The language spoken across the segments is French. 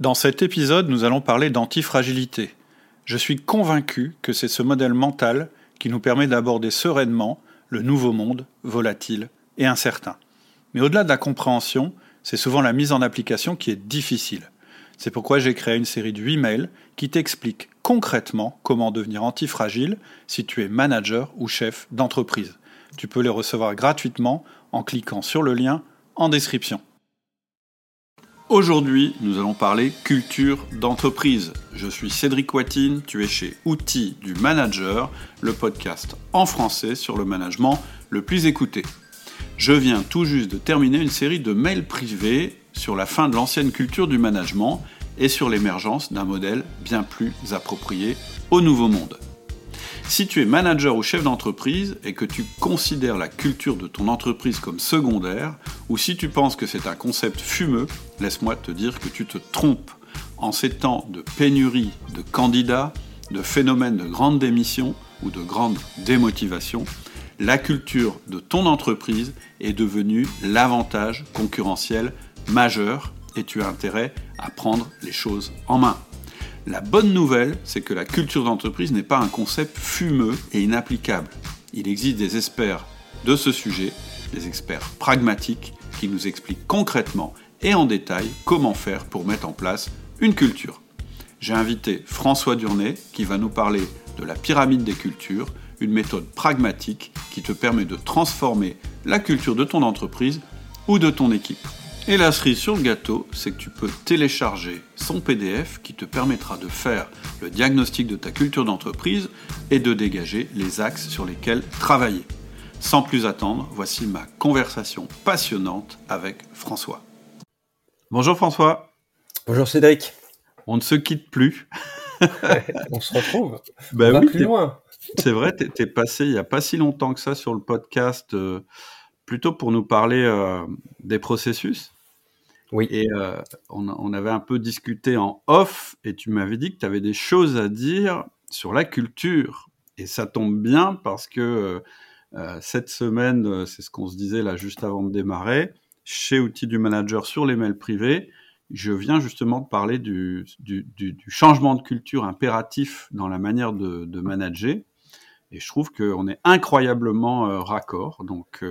Dans cet épisode, nous allons parler d'antifragilité. Je suis convaincu que c'est ce modèle mental qui nous permet d'aborder sereinement le nouveau monde, volatile et incertain. Mais au-delà de la compréhension, c'est souvent la mise en application qui est difficile. C'est pourquoi j'ai créé une série de 8 mails qui t'expliquent concrètement comment devenir antifragile si tu es manager ou chef d'entreprise. Tu peux les recevoir gratuitement en cliquant sur le lien en description. Aujourd'hui, nous allons parler culture d'entreprise. Je suis Cédric Watine, tu es chez Outils du Manager, le podcast en français sur le management le plus écouté. Je viens tout juste de terminer une série de mails privés sur la fin de l'ancienne culture du management et sur l'émergence d'un modèle bien plus approprié au nouveau monde. Si tu es manager ou chef d'entreprise et que tu considères la culture de ton entreprise comme secondaire, ou si tu penses que c'est un concept fumeux, laisse-moi te dire que tu te trompes. En ces temps de pénurie de candidats, de phénomènes de grande démission ou de grande démotivation, la culture de ton entreprise est devenue l'avantage concurrentiel majeur et tu as intérêt à prendre les choses en main. La bonne nouvelle, c'est que la culture d'entreprise n'est pas un concept fumeux et inapplicable. Il existe des experts de ce sujet, des experts pragmatiques, qui nous expliquent concrètement et en détail comment faire pour mettre en place une culture. J'ai invité François Durnet qui va nous parler de la pyramide des cultures, une méthode pragmatique qui te permet de transformer la culture de ton entreprise ou de ton équipe. Et la cerise sur le gâteau, c'est que tu peux télécharger son PDF qui te permettra de faire le diagnostic de ta culture d'entreprise et de dégager les axes sur lesquels travailler. Sans plus attendre, voici ma conversation passionnante avec François. Bonjour François. Bonjour Cédric. On ne se quitte plus. on se retrouve. Ben on va plus loin. C'est vrai, tu es passé il n'y a pas si longtemps que ça sur le podcast, euh, plutôt pour nous parler euh, des processus. Oui. Et euh, on, avait un peu discuté en off et tu m'avais dit que tu avais des choses à dire sur la culture. Et ça tombe bien parce que euh, euh, cette semaine, c'est ce qu'on se disait là juste avant de démarrer, chez Outils du Manager sur les mails privés, je viens justement de parler du, changement de culture impératif dans la manière de, de manager. Et je trouve qu'on est incroyablement raccord. Donc,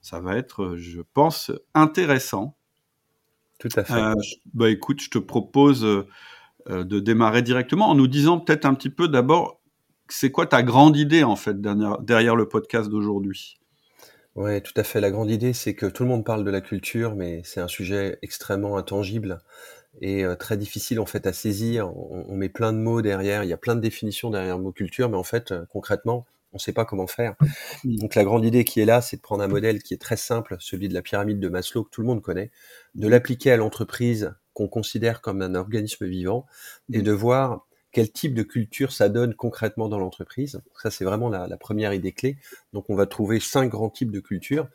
ça va être, je pense, intéressant. Tout à fait. Euh, bah écoute, je te propose euh, euh, de démarrer directement en nous disant peut-être un petit peu d'abord, c'est quoi ta grande idée en fait derrière, derrière le podcast d'aujourd'hui? Oui, tout à fait. La grande idée, c'est que tout le monde parle de la culture, mais c'est un sujet extrêmement intangible et très difficile en fait à saisir. On, on, met plein de mots derrière, il y a plein de définitions derrière le mot culture, mais en fait, concrètement, on ne sait pas comment faire. Mmh. Donc la grande idée qui est là, c'est de prendre un modèle qui est très simple, celui de la pyramide de Maslow que tout le monde connaît, de l'appliquer à l'entreprise qu'on considère comme un organisme vivant et mmh. de voir quel type de culture ça donne concrètement dans l'entreprise. Ça, c'est vraiment la, première idée clé. Donc, on va trouver cinq grands types de cultures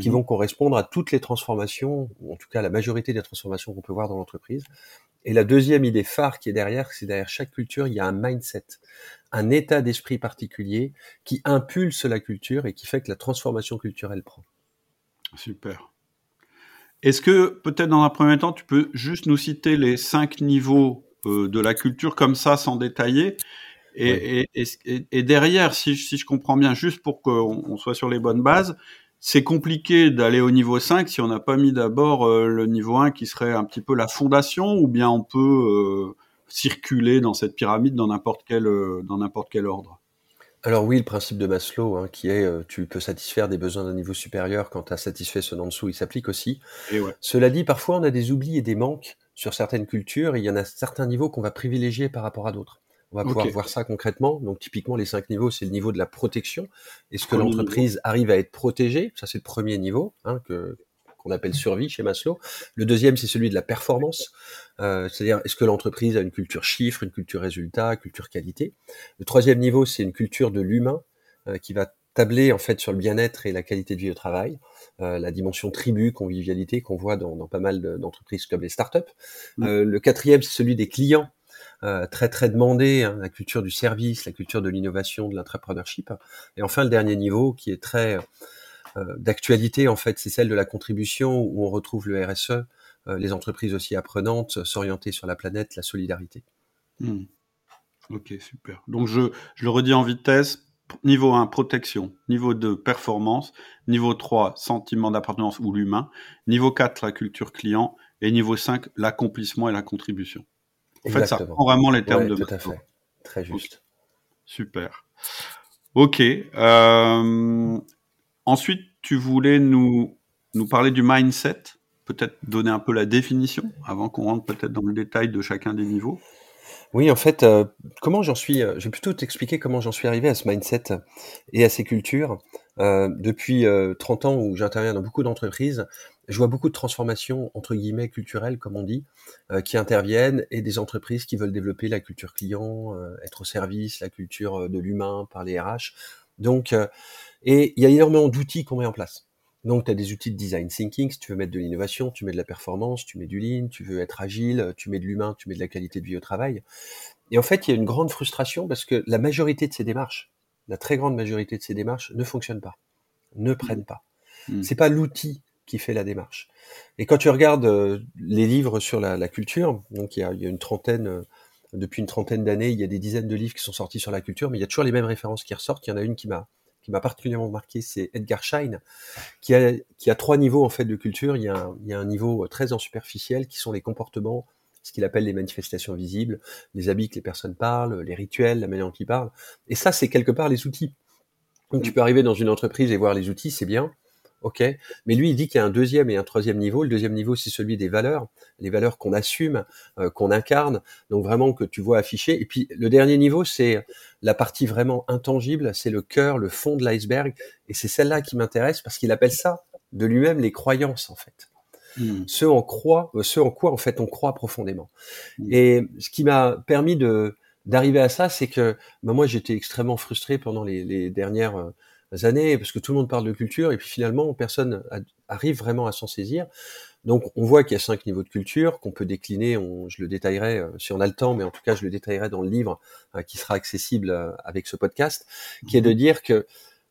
qui mmh. vont correspondre à toutes les transformations, ou en tout cas la majorité des transformations qu'on peut voir dans l'entreprise. Et la deuxième idée phare qui est derrière, c'est derrière chaque culture, il y a un mindset, un état d'esprit particulier qui impulse la culture et qui fait que la transformation culturelle prend. Super. Est-ce que peut-être dans un premier temps, tu peux juste nous citer les cinq niveaux euh, de la culture comme ça, sans détailler? Et, derrière, si, je comprends bien, juste pour qu'on soit sur les bonnes bases, c'est compliqué d'aller au niveau 5 si on n'a pas mis d'abord euh, le niveau 1 qui serait un petit peu la fondation, ou bien on peut euh, circuler dans cette pyramide dans n'importe quel, euh, dans n'importe quel ordre? Alors oui, le principe de Maslow, hein, qui est tu peux satisfaire des besoins d'un niveau supérieur quand tu as satisfait ceux d'en dessous, il s'applique aussi. Cela dit, parfois on a des oublis et des manques sur certaines cultures, il y en a certains niveaux qu'on va privilégier par rapport à d'autres. On va pouvoir voir ça concrètement. Donc typiquement, les cinq niveaux, c'est le niveau de la protection. Est-ce que l'entreprise arrive à être protégée? Ça, c'est le premier niveau hein, que qu'on appelle survie chez Maslow. Le deuxième, c'est celui de la performance. Euh, c'est-à-dire, est-ce que l'entreprise a une culture chiffre, une culture résultat, culture qualité? Le troisième niveau, c'est une culture de l'humain euh, qui va tabler en fait sur le bien-être et la qualité de vie au travail, euh, la dimension tribu, convivialité qu'on voit dans, dans, pas mal d'entreprises comme les startups. Euh, le quatrième, c'est celui des clients euh, très très demandé, hein, la culture du service, la culture de l'innovation, de l'entrepreneurship. Et enfin, le dernier niveau qui est très euh, d'actualité, en fait, c'est celle de la contribution où on retrouve le RSE, les entreprises aussi apprenantes, s'orienter sur la planète, la solidarité. Hmm. Ok, super. Donc je, je le redis en vitesse. Niveau 1, protection. Niveau 2, performance. Niveau 3, sentiment d'appartenance ou l'humain. Niveau 4, la culture client. Et niveau 5, l'accomplissement et la contribution. En fait, ça prend vraiment les termes de Tout à fait. Très juste. Super. Ok. Euh, ensuite, tu voulais nous, nous parler du mindset. Peut-être donner un peu la définition avant qu'on rentre peut-être dans le détail de chacun des niveaux. Oui, en fait, euh, comment j'en suis, euh, je vais plutôt t'expliquer comment j'en suis arrivé à ce mindset et à ces cultures. Euh, depuis 30 ans où j'interviens dans beaucoup d'entreprises, je vois beaucoup de transformations, entre guillemets, culturelles, comme on dit, qui interviennent et des entreprises qui veulent développer la culture client, être au service, la culture de l'humain par les RH. Donc, et il y a énormément d'outils qu'on met en place. Donc, tu as des outils de design thinking, si tu veux mettre de l'innovation, tu mets de la performance, tu mets du lean, tu veux être agile, tu mets de l'humain, tu mets de la qualité de vie au travail. Et en fait, il y a une grande frustration parce que la majorité de ces démarches, la très grande majorité de ces démarches ne fonctionnent pas, ne prennent pas. Mmh. C'est pas l'outil qui fait la démarche. Et quand tu regardes euh, les livres sur la, culture, donc il y a, une trentaine, euh, depuis une trentaine d'années, il y a des dizaines de livres qui sont sortis sur la culture, mais il y a toujours les mêmes références qui ressortent. Il y en a une qui m'a qui m'a particulièrement marqué, c'est Edgar Schein, qui a, qui a trois niveaux en fait de culture. Il y, a un, il y a un niveau très en superficiel qui sont les comportements, ce qu'il appelle les manifestations visibles, les habits que les personnes parlent, les rituels, la manière dont ils parlent. Et ça, c'est quelque part les outils. Donc tu peux arriver dans une entreprise et voir les outils, c'est bien ok. Mais lui, il dit qu'il y a un deuxième et un troisième niveau. Le deuxième niveau, c'est celui des valeurs, les valeurs qu'on assume, euh, qu'on incarne, donc vraiment que tu vois afficher. Et puis le dernier niveau, c'est la partie vraiment intangible, c'est le cœur, le fond de l'iceberg, et c'est celle-là qui m'intéresse parce qu'il appelle ça de lui-même les croyances en fait. Hmm. Ce en croit, euh, ce en quoi en fait on croit profondément. Hmm. Et ce qui m'a permis de d'arriver à ça, c'est que ben moi j'étais extrêmement frustré pendant les, les dernières euh, années, parce que tout le monde parle de culture, et puis finalement, personne arrive vraiment à s'en saisir. Donc, on voit qu'il y a cinq niveaux de culture qu'on peut décliner. On, je le détaillerai euh, si on a le temps, mais en tout cas, je le détaillerai dans le livre euh, qui sera accessible euh, avec ce podcast, qui est de mhm. dire que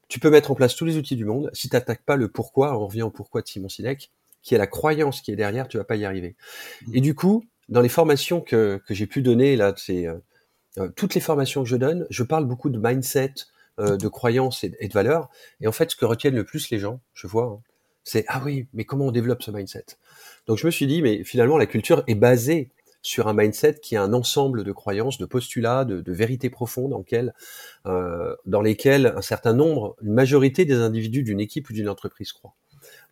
tu peux mettre en place tous les outils du monde. Si tu n'attaques pas le pourquoi, on revient au pourquoi de Simon Sinek, qui est la croyance qui est derrière, tu vas pas y arriver. Mhm. Et du coup, dans les formations que, que j'ai pu donner, là, c'est toutes les formations que je donne, je parle beaucoup de mindset, euh, de croyances et, de valeurs. Et en fait, ce que retiennent le plus les gens, je vois, hein, c'est ah oui, mais comment on développe ce mindset? Donc je me suis dit, mais finalement, la culture est basée sur un mindset qui est un ensemble de croyances, de postulats, de, de vérités profondes en euh, dans lesquelles un certain nombre, une majorité des individus d'une équipe ou d'une entreprise croient.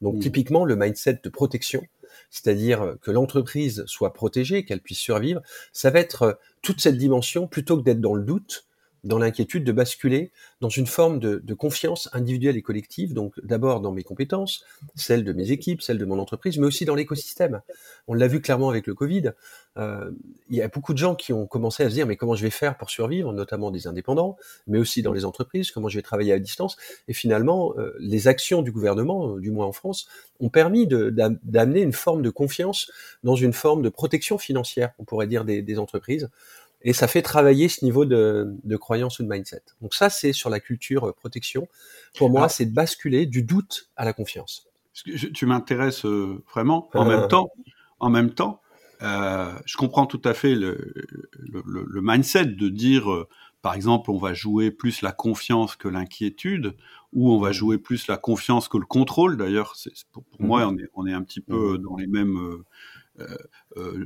Donc mmh. typiquement, le mindset de protection, c'est-à-dire que l'entreprise soit protégée, qu'elle puisse survivre, ça va être euh, toute cette dimension, plutôt que d'être dans le doute, dans l'inquiétude de basculer dans une forme de, confiance individuelle et collective, donc d'abord dans mes compétences, celles de mes équipes, celles de mon entreprise, mais aussi dans l'écosystème. On l'a vu clairement avec le Covid. Euh, il y a beaucoup de gens qui ont commencé à se dire mais comment je vais faire pour survivre, notamment des indépendants, mais aussi dans les entreprises, comment je vais travailler à distance. Et finalement, euh, les actions du gouvernement, euh, du moins en France, ont permis d'amener une forme de confiance dans une forme de protection financière, on pourrait dire, des entreprises et ça fait travailler ce niveau de, de croyance ou de mindset. Donc ça, c'est sur la culture euh, protection. Pour moi, c'est de basculer du doute à la confiance. Tu m'intéresses euh, vraiment. En même temps, en même temps, euh, je comprends tout à fait le, le, le mindset de dire, euh, par exemple, on va jouer plus la confiance que l'inquiétude, ou on va jouer plus la confiance que le contrôle. D'ailleurs, pour, pour mmh. moi, on est, on est un petit peu mmh. dans les mêmes euh, euh,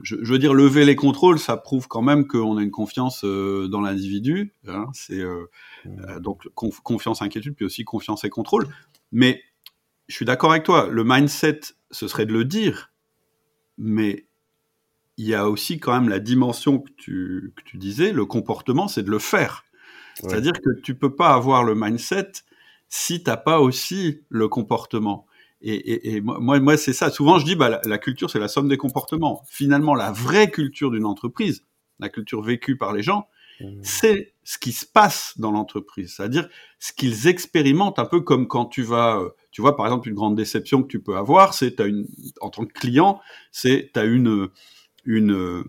je, je, veux dire, lever les contrôles, ça prouve quand même qu'on a une confiance euh, dans l'individu. Hein, c'est mmh. donc confiance, inquiétude, puis aussi confiance et contrôle. Mais je suis d'accord avec toi. Le mindset, ce serait de le dire, mais il y a aussi quand même la dimension que tu, que tu disais, le comportement, c'est de le faire. C'est-à-dire que tu peux pas avoir le mindset si t'as pas aussi le comportement. Et, et, et moi, moi c'est ça. Souvent, je dis, bah, la, culture, c'est la somme des comportements. Finalement, la vraie culture d'une entreprise, la culture vécue par les gens, mmh. c'est ce qui se passe dans l'entreprise, c'est-à-dire ce qu'ils expérimentent, un peu comme quand tu vas, euh, tu vois, par exemple, une grande déception que tu peux avoir, c'est, une, en tant que client, c'est, tu as une, une,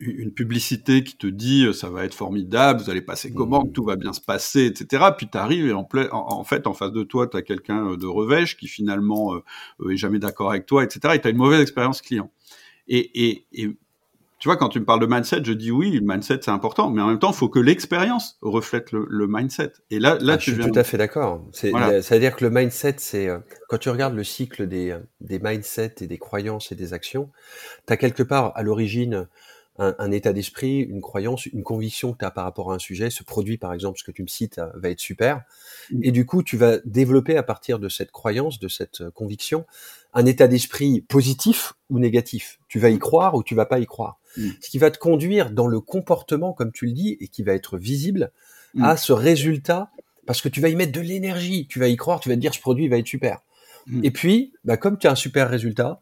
une publicité qui te dit euh, ça va être formidable, vous allez passer comment, mmh. tout va bien se passer, etc. Puis tu arrives et en, en, fait, en face de toi, tu as quelqu'un euh, de revêche qui finalement euh, est jamais d'accord avec toi, etc. Et tu as une mauvaise expérience client. Et, et, et, tu vois, quand tu me parles de mindset, je dis oui, le mindset c'est important, mais en même temps, il faut que l'expérience reflète le, le, mindset. Et là, là, ah, je suis tout à fait d'accord. Voilà. Ça veut dire que le mindset, c'est quand tu regardes le cycle des, des mindsets et des croyances et des actions, tu as quelque part à l'origine un, état d'esprit, une croyance, une conviction que tu as par rapport à un sujet. Ce produit, par exemple, ce que tu me cites, euh, va être super. Mmh. Et du coup, tu vas développer à partir de cette croyance, de cette euh, conviction, un état d'esprit positif ou négatif. Tu vas y mmh. croire ou tu vas pas y croire. Mmh. Ce qui va te conduire dans le comportement, comme tu le dis, et qui va être visible à ce résultat, parce que tu vas y mettre de l'énergie. Tu vas y croire, tu vas te dire ce produit va être super. Et puis, bah, comme tu as un super résultat,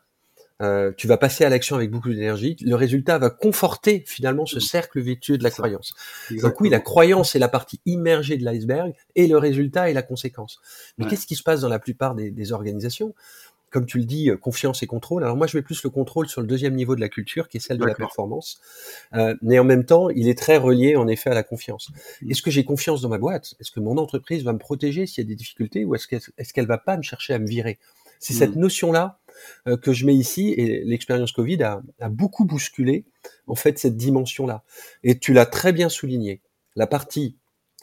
euh, tu vas passer à l'action avec beaucoup d'énergie, le résultat va conforter finalement ce cercle vertueux de la croyance. Donc oui, la croyance est la partie immergée de l'iceberg et le résultat est la conséquence. Mais qu'est-ce qui se passe dans la plupart des, organisations? Comme tu le dis, euh, confiance et contrôle. Alors moi, je mets plus le contrôle sur le deuxième niveau de la culture, qui est celle de la performance. Euh, mais en même temps, il est très relié en effet à la confiance. Mmh. Est-ce que j'ai confiance dans ma boîte? Est-ce que mon entreprise va me protéger s'il y a des difficultés? Ou est-ce qu'elle est qu'elle va pas me chercher à me virer? C'est cette mmh. notion-là que je mets ici et l'expérience Covid a, a, beaucoup bousculé en fait cette dimension-là. Et tu l'as très bien souligné. La partie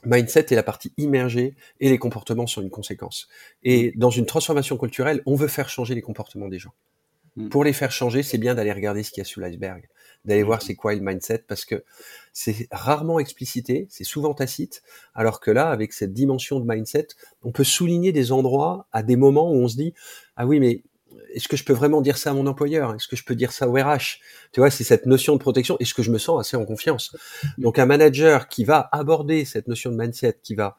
mindset est la partie immergée et les comportements sont une conséquence. Et dans une transformation culturelle, on veut faire changer les comportements des gens. Mm. Pour les faire changer, c'est bien d'aller regarder ce qu'il y a sous l'iceberg, d'aller voir mm. c'est quoi le mindset, parce que c'est rarement explicité, c'est souvent tacite, alors que là, avec cette dimension de mindset, on peut souligner des endroits à des moments où on se dit, ah oui, mais est-ce que je peux vraiment dire ça à mon employeur? Est-ce que je peux dire ça au RH Tu vois, c'est cette notion de protection. Est-ce que je me sens assez en confiance Donc un manager qui va aborder cette notion de mindset, qui va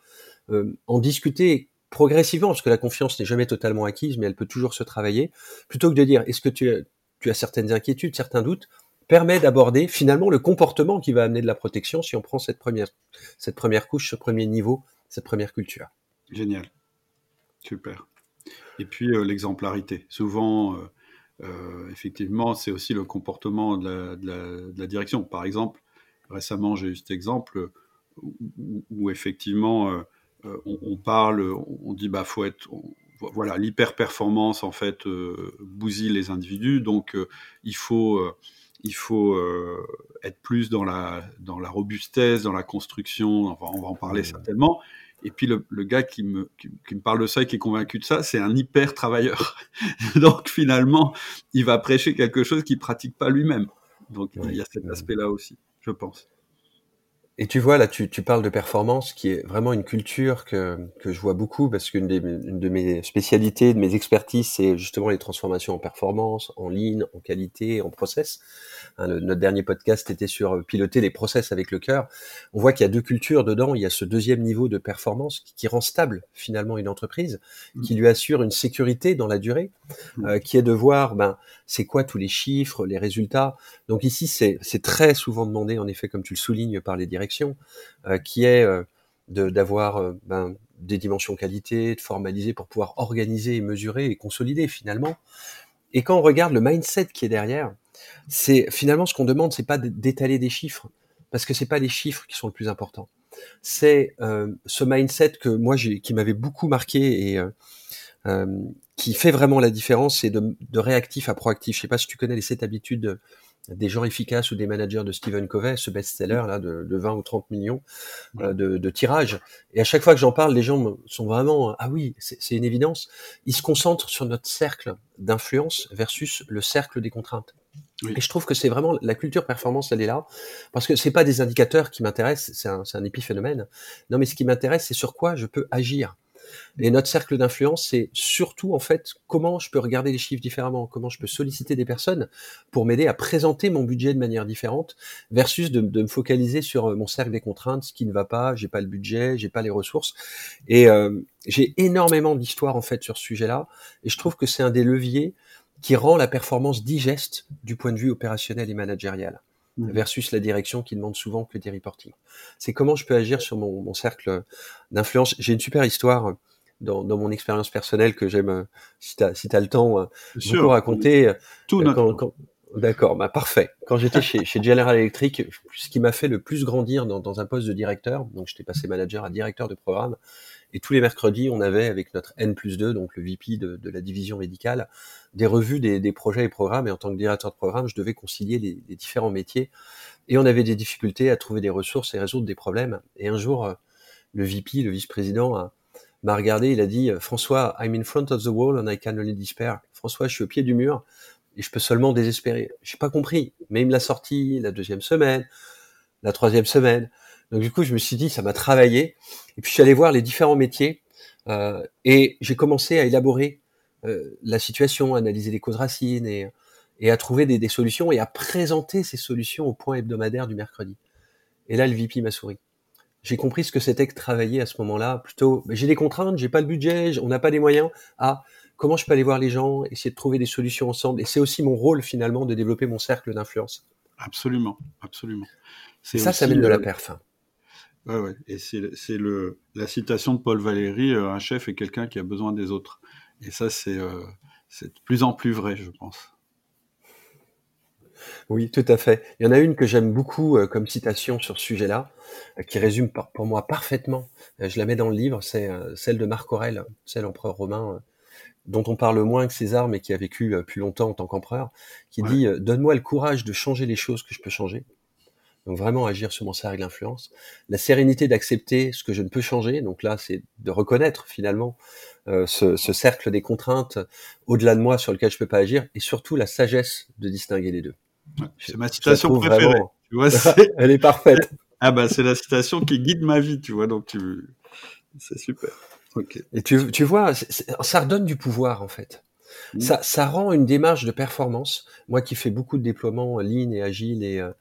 euh, en discuter progressivement, parce que la confiance n'est jamais totalement acquise, mais elle peut toujours se travailler, plutôt que de dire est-ce que tu as, tu as certaines inquiétudes, certains doutes, permet d'aborder finalement le comportement qui va amener de la protection si on prend cette première, cette première couche, ce premier niveau, cette première culture. Génial. Super. Et puis euh, l'exemplarité. Souvent, euh, euh, effectivement, c'est aussi le comportement de la, direction. Par exemple, récemment, j'ai eu cet exemple où, effectivement, on, parle, on dit, bah, faut être, voilà, l'hyper-performance, en fait, bousille les individus. Donc, il faut, il faut être plus dans la, dans la robustesse, dans la construction. Enfin, on va en parler certainement. Et puis le, gars qui me, qui, me, parle de ça et qui est convaincu de ça, c'est un hyper travailleur. Donc finalement, il va prêcher quelque chose qu'il pratique pas lui-même. Donc il y a cet aspect-là aussi, je pense. Et tu vois, là, tu, tu, parles de performance, qui est vraiment une culture que, que je vois beaucoup, parce qu'une de mes spécialités, de mes expertises, c'est justement les transformations en performance, en ligne, en qualité, en process. Hein, notre dernier podcast était sur piloter les process avec le cœur. On voit qu'il y a deux cultures dedans. Il y a ce deuxième niveau de performance qui, qui rend stable finalement une entreprise, mmh. qui lui assure une sécurité dans la durée, mmh. euh, qui est de voir, ben, c'est quoi tous les chiffres, les résultats. Donc ici, c'est très souvent demandé, en effet, comme tu le soulignes, par les directions, euh, qui est euh, d'avoir euh, ben, des dimensions qualité, de formaliser pour pouvoir organiser mesurer et consolider finalement. Et quand on regarde le mindset qui est derrière, c'est finalement ce qu'on demande, c'est pas d'étaler des chiffres, parce que c'est pas les chiffres qui sont le plus important. C'est ce mindset que moi j'ai, qui m'avait beaucoup marqué et qui fait vraiment la différence, c'est de, de, réactif à proactif. Je sais pas si tu connais les sept habitudes des gens efficaces ou des managers de Stephen Covey, ce best-seller là de, de, 20 ou 30 millions euh, de, de tirages. Et à chaque fois que j'en parle, les gens sont vraiment ah oui, c'est une évidence. Ils se concentrent sur notre cercle d'influence versus le cercle des contraintes. Et je trouve que c'est vraiment la culture performance, elle est là, parce que c'est pas des indicateurs qui m'intéressent, c'est un, un épiphénomène. Non, mais ce qui m'intéresse, c'est sur quoi je peux agir. Et notre cercle d'influence, c'est surtout en fait comment je peux regarder les chiffres différemment, comment je peux solliciter des personnes pour m'aider à présenter mon budget de manière différente, versus de, me focaliser sur euh, mon cercle des contraintes, ce qui ne va pas, j'ai pas le budget, j'ai pas les ressources. Et euh, j'ai énormément d'histoires en fait sur ce sujet-là, et je trouve que c'est un des leviers qui rend la performance digeste du point de vue opérationnel et managérial mmh. versus la direction qui demande souvent que des reporting. C'est comment je peux agir sur mon, mon cercle d'influence. J'ai une super histoire dans, dans mon expérience personnelle que j'aime, euh, si tu as, si as le temps, euh, beaucoup raconter. Tout euh, quand, D'accord, bah parfait. Quand j'étais chez, chez General Electric, ce qui m'a fait le plus grandir dans, dans un poste de directeur, donc j'étais passé manager à directeur de programme, et tous les mercredis, on avait avec notre N plus 2, donc le VP de, la division médicale, des revues des, projets et programmes. Et en tant que directeur de programme, je devais concilier les, les, différents métiers. Et on avait des difficultés à trouver des ressources et résoudre des problèmes. Et un jour, euh, le VP, le vice-président, m'a regardé, il a dit François, I'm in front of the wall and I can only despair. François, je suis au pied du mur et je peux seulement désespérer. J'ai pas compris, mais il me l'a sorti la deuxième semaine, la troisième semaine. Donc du coup, je me suis dit, ça m'a travaillé. Et puis je suis allé voir les différents métiers euh, et j'ai commencé à élaborer euh, la situation, à analyser les causes racines et, et à trouver des, des, solutions et à présenter ces solutions au point hebdomadaire du mercredi. Et là, le VP m'a souri. J'ai compris ce que c'était que travailler à ce moment-là. Plutôt, j'ai des contraintes, j'ai pas le budget, on n'a pas les moyens. Ah, comment je peux aller voir les gens, essayer de trouver des solutions ensemble? Et c'est aussi mon rôle finalement de développer mon cercle d'influence. Absolument, absolument. Ça, ça mène de la perf. Ouais, ouais. Et c'est le la citation de Paul Valéry, euh, un chef est quelqu'un qui a besoin des autres. Et ça, c'est euh, de plus en plus vrai, je pense. Oui, tout à fait. Il y en a une que j'aime beaucoup euh, comme citation sur ce sujet-là, euh, qui résume par, pour moi parfaitement. Je la mets dans le livre, c'est celle de Marc Aurèle, c'est l'empereur romain dont on parle moins que César, mais qui a vécu plus longtemps en tant qu'empereur, qui ouais. dit Donne-moi le courage de changer les choses que je peux changer. Donc vraiment agir sur mon cercle d'influence. La sérénité d'accepter ce que je ne peux changer. Donc là, c'est de reconnaître finalement euh, ce, ce, cercle des contraintes au-delà de moi sur lequel je peux pas agir, et surtout la sagesse de distinguer les deux. C'est ma citation préférée. Vraiment... Tu vois, est... Elle est parfaite. ah bah c'est la citation qui guide ma vie, tu vois. Donc tu... c'est super. Okay. Et tu, tu vois, ça redonne du pouvoir en fait. Mmh. Ça, ça rend une démarche de performance. Moi qui fais beaucoup de déploiements lean et agile et euh,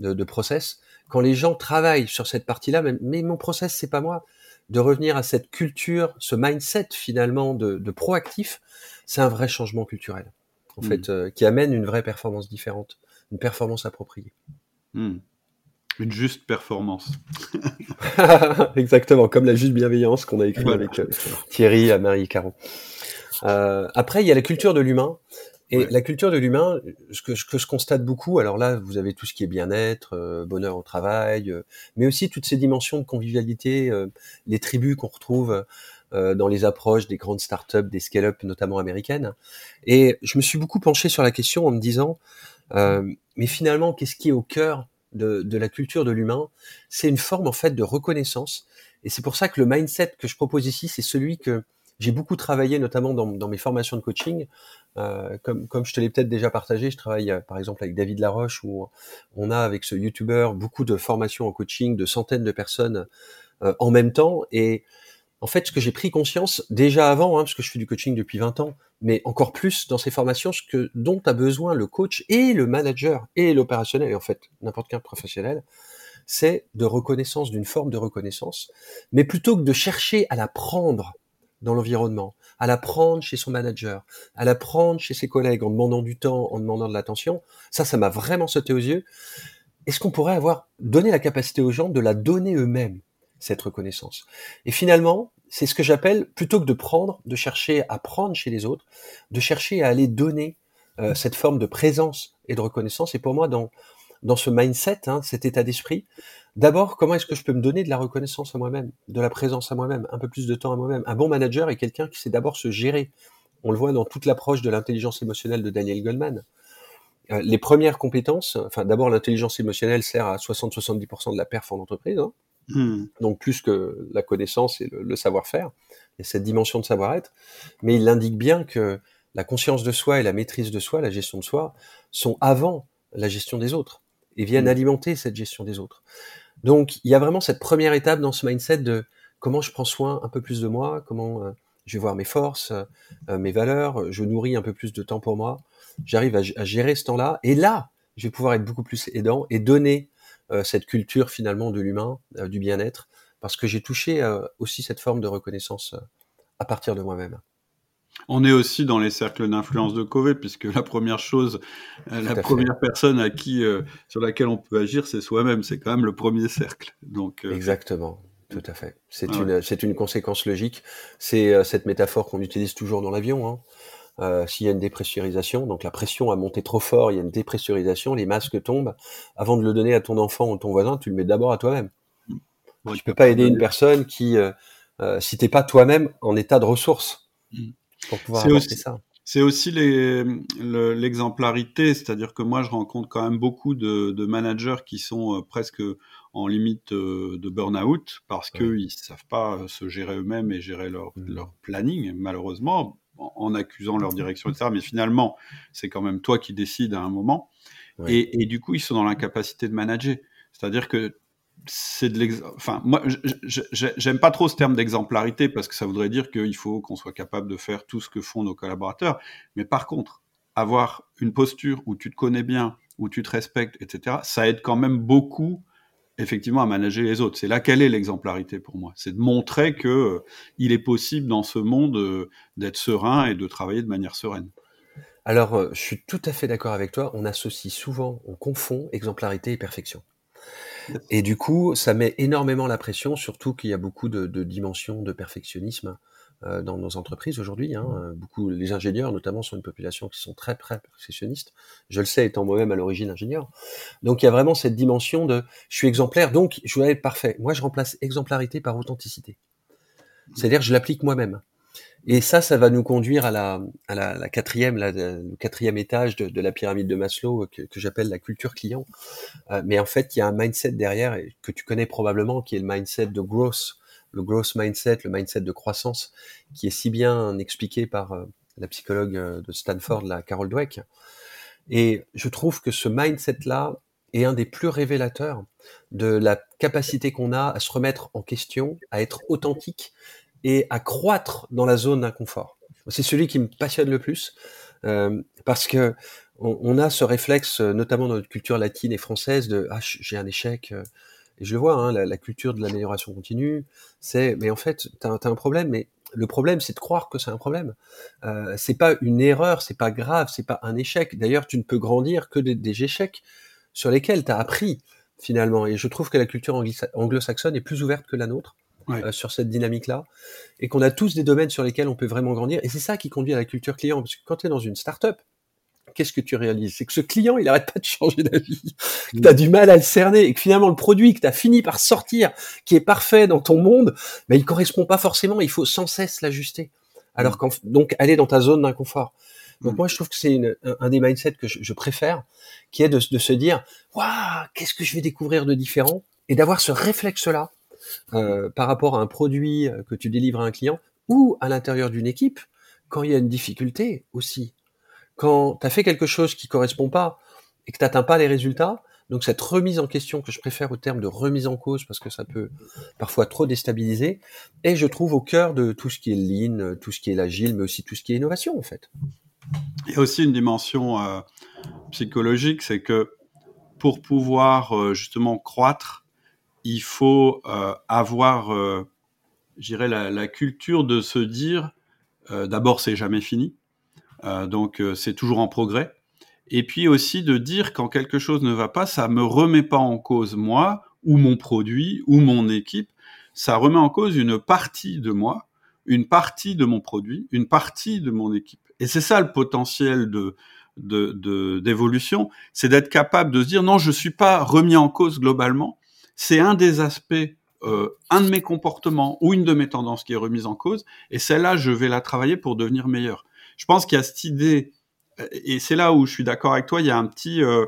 de, de, process, quand les gens travaillent sur cette partie-là, mais, mais mon process c'est pas moi, de revenir à cette culture, ce mindset finalement de, de proactif, c'est un vrai changement culturel en mmh. fait euh, qui amène une vraie performance différente, une performance appropriée. Mmh. Une juste performance. Exactement, comme la juste bienveillance qu'on a écrit voilà. avec euh, Thierry, Marie Caron. Euh, après, il y a la culture de l'humain. Et ouais. la culture de l'humain, ce que, ce que, je constate beaucoup, alors là, vous avez tout ce qui est bien-être, euh, bonheur au travail, euh, mais aussi toutes ces dimensions de convivialité, euh, les tribus qu'on retrouve euh, dans les approches des grandes startups, des scale-up, notamment américaines. Et je me suis beaucoup penché sur la question en me disant, mais finalement, qu'est-ce qui est au cœur de, de la culture de l'humain, c'est une forme en fait de reconnaissance. Et c'est pour ça que le mindset que je propose ici, c'est celui que j'ai beaucoup travaillé, notamment dans, dans, mes formations de coaching. Euh, comme, je te l'ai peut-être déjà partagé, je travaille euh, par exemple avec David Laroche, où on a avec ce YouTuber beaucoup de formations en coaching, de centaines de personnes euh, en même temps. Et en fait, ce que j'ai pris conscience déjà avant, hein, parce que je fais du coaching depuis 20 ans, mais encore plus dans ces formations, ce que dont a besoin le coach et le manager et l'opérationnel, et en fait n'importe quel professionnel, c'est de reconnaissance, d'une forme de reconnaissance, mais plutôt que de chercher à la prendre dans l'environnement, à la prendre chez son manager, à la prendre chez ses collègues en demandant du temps, en demandant de l'attention, ça, ça m'a vraiment sauté aux yeux. Est-ce qu'on pourrait avoir donné la capacité aux gens de la donner eux-mêmes cette reconnaissance? Et finalement, c'est ce que j'appelle, plutôt que de prendre, de chercher à prendre chez les autres, de chercher à aller donner euh, cette forme de présence et de reconnaissance. Et pour moi, dans, dans ce mindset, hein, cet état d'esprit, d'abord, comment est-ce que je peux me donner de la reconnaissance à moi-même, de la présence à moi-même, un peu plus de temps à moi-même? Un bon manager est quelqu'un qui sait d'abord se gérer. On le voit dans toute l'approche de l'intelligence émotionnelle de Daniel Goldman. Euh, les premières compétences, enfin d'abord l'intelligence émotionnelle sert à 60-70% de la perf en entreprise, hein, Mmh. Donc plus que la connaissance et le, le savoir-faire, et cette dimension de savoir-être, mais il indique bien que la conscience de soi et la maîtrise de soi, la gestion de soi, sont avant la gestion des autres et viennent mmh. alimenter cette gestion des autres. Donc il y a vraiment cette première étape dans ce mindset de comment je prends soin un peu plus de moi, comment euh, je vais voir mes forces, euh, mes valeurs, je nourris un peu plus de temps pour moi, j'arrive à, gérer ce temps-là, et là, je vais pouvoir être beaucoup plus aidant et donner euh, cette culture finalement de l'humain, du bien-être, parce que j'ai touché aussi cette forme de reconnaissance à partir de moi-même. On est aussi dans les cercles d'influence de Covey, puisque la première chose, la première fait. personne à qui, euh, sur laquelle on peut agir, c'est soi-même. C'est quand même le premier cercle. Donc, euh... Exactement. Tout à fait. C'est ah une, ouais. une conséquence logique. C'est euh, cette métaphore qu'on utilise toujours dans l'avion. Hein. euh, s'il y a une dépressurisation, donc la pression a monté trop fort, il y a une dépressurisation, les masques tombent. Avant de le donner à ton enfant ou ton voisin, tu le mets d'abord à toi-même. Tu tu peux pas aider une personne qui, euh, euh, si t'es pas toi-même en état de ressources, mm. Pour pouvoir ça. C'est aussi l'exemplarité, c'est-à-dire que moi je rencontre quand même beaucoup de, managers qui sont euh, presque en limite euh, de burn-out parce qu'ils ne savent pas se gérer eux-mêmes et gérer leur, mm. leur planning, malheureusement, en, accusant leur direction, etc. Mais finalement, c'est quand même toi qui décides à un moment. Et, et, du coup, ils sont dans l'incapacité de manager. C'est-à-dire que c'est de l'ex... Enfin, moi, j'aime pas trop ce terme d'exemplarité parce que ça voudrait dire qu'il faut qu'on soit capable de faire tout ce que font nos collaborateurs. Mais par contre, avoir une posture où tu te connais bien, où tu te respectes, etc., ça aide quand même beaucoup, effectivement, à manager les autres. C'est là quelle est l'exemplarité pour moi. C'est de montrer que euh, il est possible dans ce monde euh, d'être serein et de travailler de manière sereine. Alors, euh, je suis tout à fait d'accord avec toi. On associe souvent, on confond exemplarité et perfection. Et du coup, ça met énormément la pression, surtout qu'il y a beaucoup de, de dimensions de perfectionnisme euh, dans nos entreprises aujourd'hui. Hein. Mmh. Beaucoup, les ingénieurs, notamment, sont une population qui sont très, très perfectionnistes. Je le sais, étant moi-même à l'origine ingénieur. Donc, il y a vraiment cette dimension de je suis exemplaire, donc je dois être parfait. Moi, je remplace exemplarité par authenticité. C'est-à-dire, je l'applique moi-même. Et ça, ça va nous conduire à la, quatrième, le quatrième étage de, la pyramide de Maslow que, que j'appelle la culture client. Euh, mais en fait, il y a un mindset derrière que tu connais probablement, qui est le mindset de growth, le growth mindset, le mindset de croissance, qui est si bien expliqué par euh, la psychologue euh, de Stanford, la Carol Dweck. Et je trouve que ce mindset-là est un des plus révélateurs de la capacité qu'on a à se remettre en question, à être authentique et à croître dans la zone d'inconfort. C'est celui qui me passionne le plus euh, parce que on, a ce réflexe, notamment dans notre culture latine et française, de ah j'ai un échec. Euh, et je le vois, hein, la, culture de l'amélioration continue, c'est mais en fait t'as as un problème, mais le problème c'est de croire que c'est un problème. Euh, c'est pas une erreur, c'est pas grave, c'est pas un échec. D'ailleurs, tu ne peux grandir que des, des échecs sur lesquels tu as appris finalement. Et je trouve que la culture anglo-saxonne est plus ouverte que la nôtre. Euh, sur cette dynamique-là, et qu'on a tous des domaines sur lesquels on peut vraiment grandir. Et c'est ça qui conduit à la culture client, parce que quand tu es dans une startup, qu'est-ce que tu réalises? C'est que ce client, il arrête pas de changer d'avis, que tu as du mal à le cerner, et que finalement le produit que tu as fini par sortir, qui est parfait dans ton monde, mais il correspond pas forcément, il faut sans cesse l'ajuster. Alors qu'en donc aller dans ta zone d'inconfort. Donc moi je trouve que c'est un, des mindsets que je, préfère, qui est de, de se dire waouh qu'est-ce que je vais découvrir de différent? Et d'avoir ce réflexe là euh, par rapport à un produit euh, que tu délivres à un client ou à l'intérieur d'une équipe quand il y a une difficulté aussi. Quand tu as fait quelque chose qui correspond pas et que tu n'atteins pas les résultats, donc cette remise en question que je préfère au terme de remise en cause parce que ça peut parfois trop déstabiliser, et je trouve au cœur de tout ce qui est lean, tout ce qui est l'agile, mais aussi tout ce qui est innovation en fait. Il y a aussi une dimension euh, psychologique, c'est que pour pouvoir justement croître, il faut euh, avoir, euh, j'irais, la, la, culture de se dire, euh, d'abord, c'est jamais fini, euh, donc euh, c'est toujours en progrès, et puis aussi de dire quand quelque chose ne va pas, ça me remet pas en cause moi, ou mon produit, ou mon équipe, ça remet en cause une partie de moi, une partie de mon produit, une partie de mon équipe. Et c'est ça le potentiel de d'évolution, de, c'est d'être capable de se dire non, je suis pas remis en cause globalement, c'est un des aspects, euh, un de mes comportements ou une de mes tendances qui est remise en cause, et celle-là, je vais la travailler pour devenir meilleur. Je pense qu'il y a cette idée, et c'est là où je suis d'accord avec toi, il y a un petit, euh,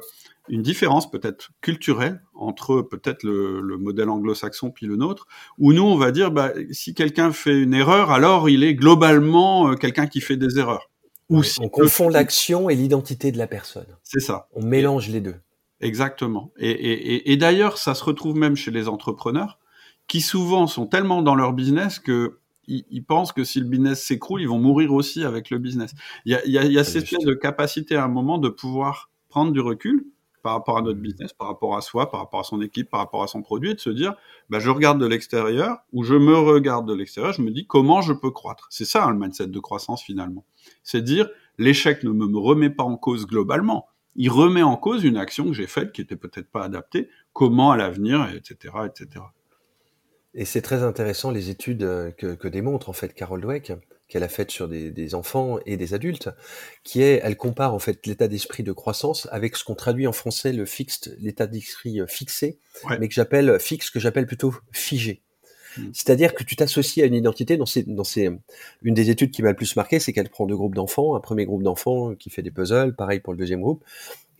une différence peut-être culturelle entre peut-être le, le, modèle anglo-saxon puis le nôtre, où nous, on va dire, bah, si quelqu'un fait une erreur, alors il est globalement euh, quelqu'un qui fait des erreurs. Ou on confond l'action et l'identité de la personne. C'est ça. On mélange les deux. Exactement. Et, et, et d'ailleurs, ça se retrouve même chez les entrepreneurs qui souvent sont tellement dans leur business que ils, pensent que si le business s'écroule, ils vont mourir aussi avec le business. Il y a, il y a, il y a cette espèce de capacité à un moment de pouvoir prendre du recul par rapport à notre mmh. business, par rapport à soi, par rapport à son équipe, par rapport à son produit, et de se dire, bah, je regarde de l'extérieur, ou je me regarde de l'extérieur, je me dis comment je peux croître. C'est ça hein, le mindset de croissance finalement. C'est dire, l'échec ne me remet pas en cause globalement, il remet en cause une action que j'ai faite qui était peut-être pas adaptée, comment à l'avenir, etc., etc. Et c'est très intéressant les études euh, que, que, démontre en fait Carol Dweck, qu'elle a faite sur des, enfants et des adultes, qui est, elle compare en fait l'état d'esprit de croissance avec ce qu'on traduit en français le fixe, l'état d'esprit fixé, mais que j'appelle fixe, que j'appelle plutôt figé. Hmm. C'est-à-dire que tu t'associes à une identité. Dans ces, dans ces, une des études qui m'a le plus marqué, c'est qu'elle prend deux groupes d'enfants. Un premier groupe d'enfants qui fait des puzzles, pareil pour le deuxième groupe.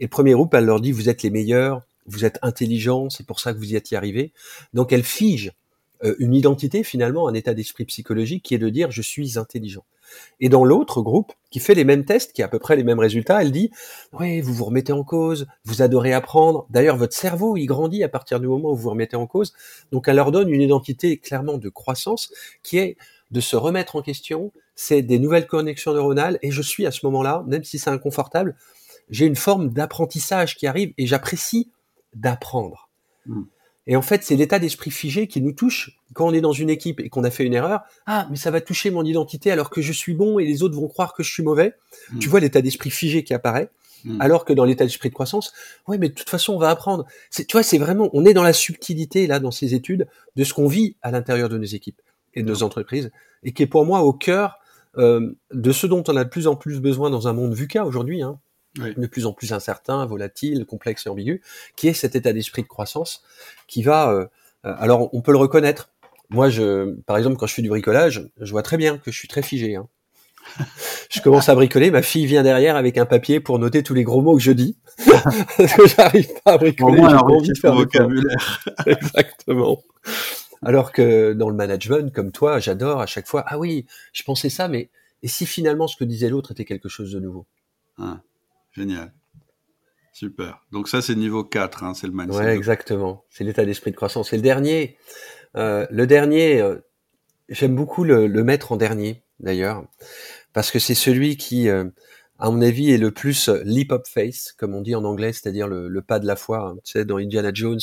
Et le premier groupe, elle leur dit vous êtes les meilleurs, vous êtes intelligents, c'est pour ça que vous y êtes y arrivé. Donc elle fige euh, une identité finalement, un état d'esprit psychologique qui est de dire je suis intelligent. Et dans l'autre groupe, qui fait les mêmes tests, qui a à peu près les mêmes résultats, elle dit oui, vous vous remettez en cause, vous adorez apprendre. D'ailleurs, votre cerveau il grandit à partir du moment où vous vous remettez en cause. Donc, elle leur donne une identité clairement de croissance qui est de se remettre en question. C'est des nouvelles connexions neuronales et je suis à ce moment-là, même si c'est inconfortable, j'ai une forme d'apprentissage qui arrive et j'apprécie d'apprendre. Hmm. Et en fait, c'est l'état d'esprit figé qui nous touche quand on est dans une équipe et qu'on a fait une erreur. Ah, mais ça va toucher mon identité alors que je suis bon et les autres vont croire que je suis mauvais. Hmm. Tu vois l'état d'esprit figé qui apparaît. Hmm. Alors que dans l'état d'esprit de croissance, ouais, mais de toute façon, on va apprendre. Tu vois, c'est vraiment, on est dans la subtilité là dans ces études de ce qu'on vit à l'intérieur de nos équipes et de nos entreprises, et qui est pour moi au cœur euh, de ce dont on a de plus en plus besoin dans un monde VUCA aujourd'hui. Hein de plus en plus incertain, volatile, complexe et ambigu, qui est cet état d'esprit de croissance qui va. Euh, euh, alors, on peut le reconnaître. Moi, je, par exemple, quand je fais du bricolage, je vois très bien que je suis très figé. Hein. je commence à bricoler, ma fille vient derrière avec un papier pour noter tous les gros mots que je dis. Parce que j'arrive pas à bricoler. Envie de faire vocabulaire. Exactement. Alors que dans le management, comme toi, j'adore à chaque fois. Ah oui, je pensais ça, mais et si finalement ce que disait l'autre était quelque chose de nouveau? Ah. Génial. Super. Donc ça, c'est niveau 4, hein, c'est le mindset. Ouais, exactement. C'est l'état d'esprit de croissance. Et le dernier, euh, le dernier, euh, j'aime beaucoup le, mettre en dernier, d'ailleurs, parce que c'est celui qui, euh, à mon avis, est le plus leap up face, comme on dit en anglais, c'est-à-dire le, pas de la foi. Hein. tu sais, dans Indiana Jones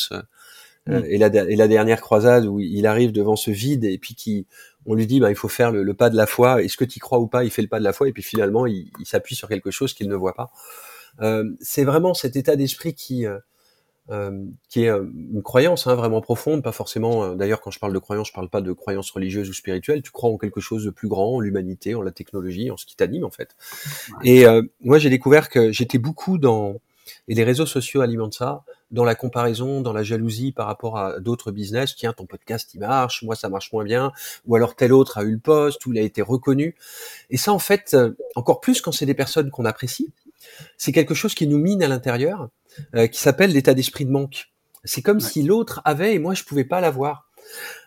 mm. et, la, et, la, dernière croisade où il arrive devant ce vide et puis qui, on lui dit, bah, il faut faire le, pas de la foi. Est-ce que tu y crois ou pas? Il fait le pas de la foi et puis finalement, il, s'appuie sur quelque chose qu'il ne voit pas. Euh, c'est vraiment cet état d'esprit qui euh, euh, qui est une croyance hein, vraiment profonde, pas forcément. D'ailleurs, quand je parle de croyance, je parle pas de croyance religieuse ou spirituelle. Tu crois en quelque chose de plus grand, en l'humanité, en la technologie, en ce qui t'anime en fait. Et moi, j'ai découvert que j'étais beaucoup dans et les réseaux sociaux alimentent ça dans la comparaison, dans la jalousie par rapport à d'autres business. Tiens, ton podcast il marche, moi ça marche moins bien, ou alors tel autre a eu le poste, ou il a été reconnu. Et ça, en fait, euh, encore plus quand c'est des personnes qu'on apprécie, c'est quelque chose qui nous mine à l'intérieur, euh, qui s'appelle l'état d'esprit de manque. C'est comme si l'autre avait et moi je pouvais pas l'avoir.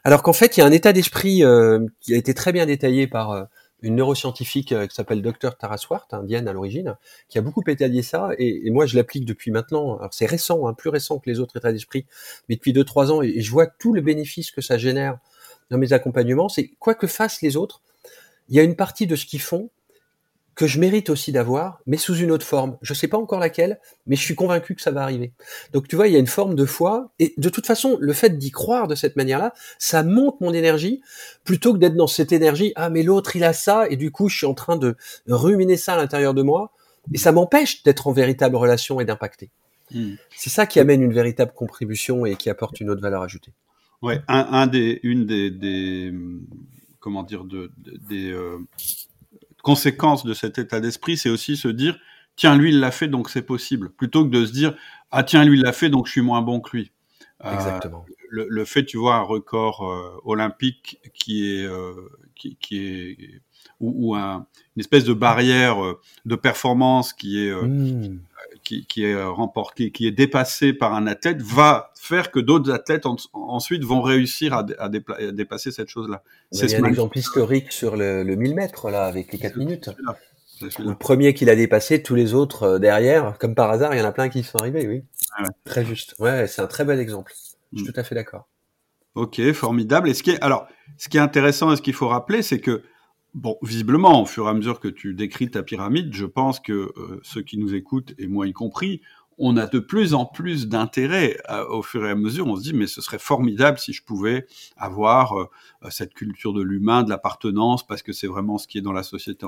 Alors qu'en fait, il y a un état d'esprit euh, qui a été très bien détaillé par une neuroscientifique euh, qui s'appelle Dr Tara Swart, indienne à l'origine, qui a beaucoup étalé ça, et, moi je l'applique depuis maintenant, alors c'est récent, hein, plus récent que les autres états d'esprit, mais depuis 2-3 ans, et, je vois tout le bénéfice que ça génère dans mes accompagnements, c'est quoi que fassent les autres, il y a une partie de ce qu'ils font que je mérite aussi d'avoir, mais sous une autre forme. Je sais pas encore laquelle, mais je suis convaincu que ça va arriver. Donc tu vois, il y a une forme de foi, et de toute façon, le fait d'y croire de cette manière-là, ça monte mon énergie, plutôt que d'être dans cette énergie, ah mais l'autre il a ça, et du coup je suis en train de ruminer ça à l'intérieur de moi, et ça m'empêche d'être en véritable relation et d'impacter. Hmm. C'est ça qui amène une véritable contribution et qui apporte une autre valeur ajoutée. Ouais, un, des, une des, comment dire, de, des euh, conséquence de cet état d'esprit, c'est aussi se dire tiens, lui, il l'a fait, donc c'est possible, plutôt que de se dire ah tiens, lui, il l'a fait, donc je suis moins bon que lui. Euh, Exactement. le, fait, tu vois, un record euh, olympique qui est, euh, qui, est ou, un, une espèce de barrière de performance qui est mmh qui, est remporté, qui est dépassé par un athlète, va faire que d'autres athlètes ensuite vont réussir à, dépasser cette chose-là. C'est un exemple historique sur le, 1000 mètres là, avec les 4 minutes. Le premier qui l'a dépassé, tous les autres euh, derrière, comme par hasard, il y en a plein qui sont arrivés, oui. Ah très juste. Ouais, c'est un très bel exemple. Je suis mm. tout à fait d'accord. Ok, formidable. Et ce qui est, alors, ce qui est intéressant et ce qu'il faut rappeler, c'est que Bon, visiblement, au fur et à mesure que tu décris ta pyramide, je pense que euh, ceux qui nous écoutent, et moi y compris, on a de plus en plus d'intérêt au fur et à mesure. On se dit, mais ce serait formidable si je pouvais avoir cette culture de l'humain, de l'appartenance, parce que c'est vraiment ce qui est dans la société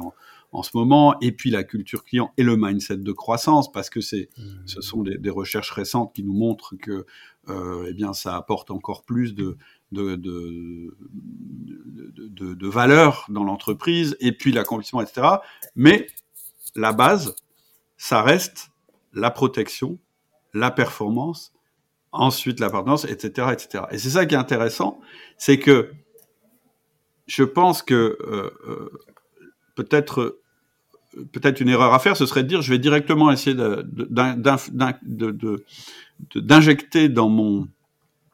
en, ce moment. Et puis la culture client et le mindset de croissance, parce que c'est, mmh. ce sont des, des, recherches récentes qui nous montrent que, eh bien, ça apporte encore plus de de, de, valeur dans l'entreprise, et puis l'accomplissement, etc. Mais la base, ça reste la protection, la performance, ensuite l'appartenance, etc., etc. Et c'est ça qui est intéressant, c'est que je pense que euh, euh, peut-être peut-être une erreur à faire, ce serait de dire je vais directement essayer d'injecter dans mon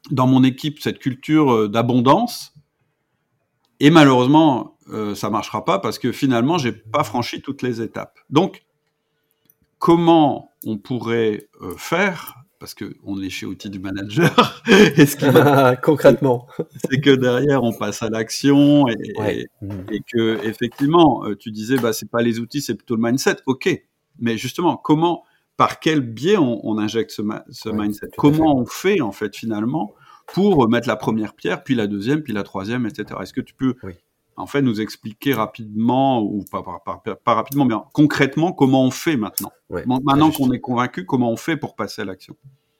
dans mon équipe cette culture euh, d'abondance. Et malheureusement, euh, ça marchera pas parce que finalement, j'ai pas franchi toutes les étapes. Donc, comment on pourrait euh, faire parce que on est chez outils du manager. et ce Concrètement, c'est que derrière on passe à l'action et, et, que effectivement, tu disais bah c'est pas les outils, c'est plutôt le mindset. Ok, mais justement, comment par quel biais on, injecte ce, mindset? Comment on fait en fait finalement pour mettre la première pierre, puis la deuxième, puis la troisième, etc. Est-ce que tu peux en fait nous expliquer rapidement ou pas, pas, rapidement, mais concrètement comment on fait maintenant? Maintenant qu'on est convaincu, comment on fait pour passer à l'action?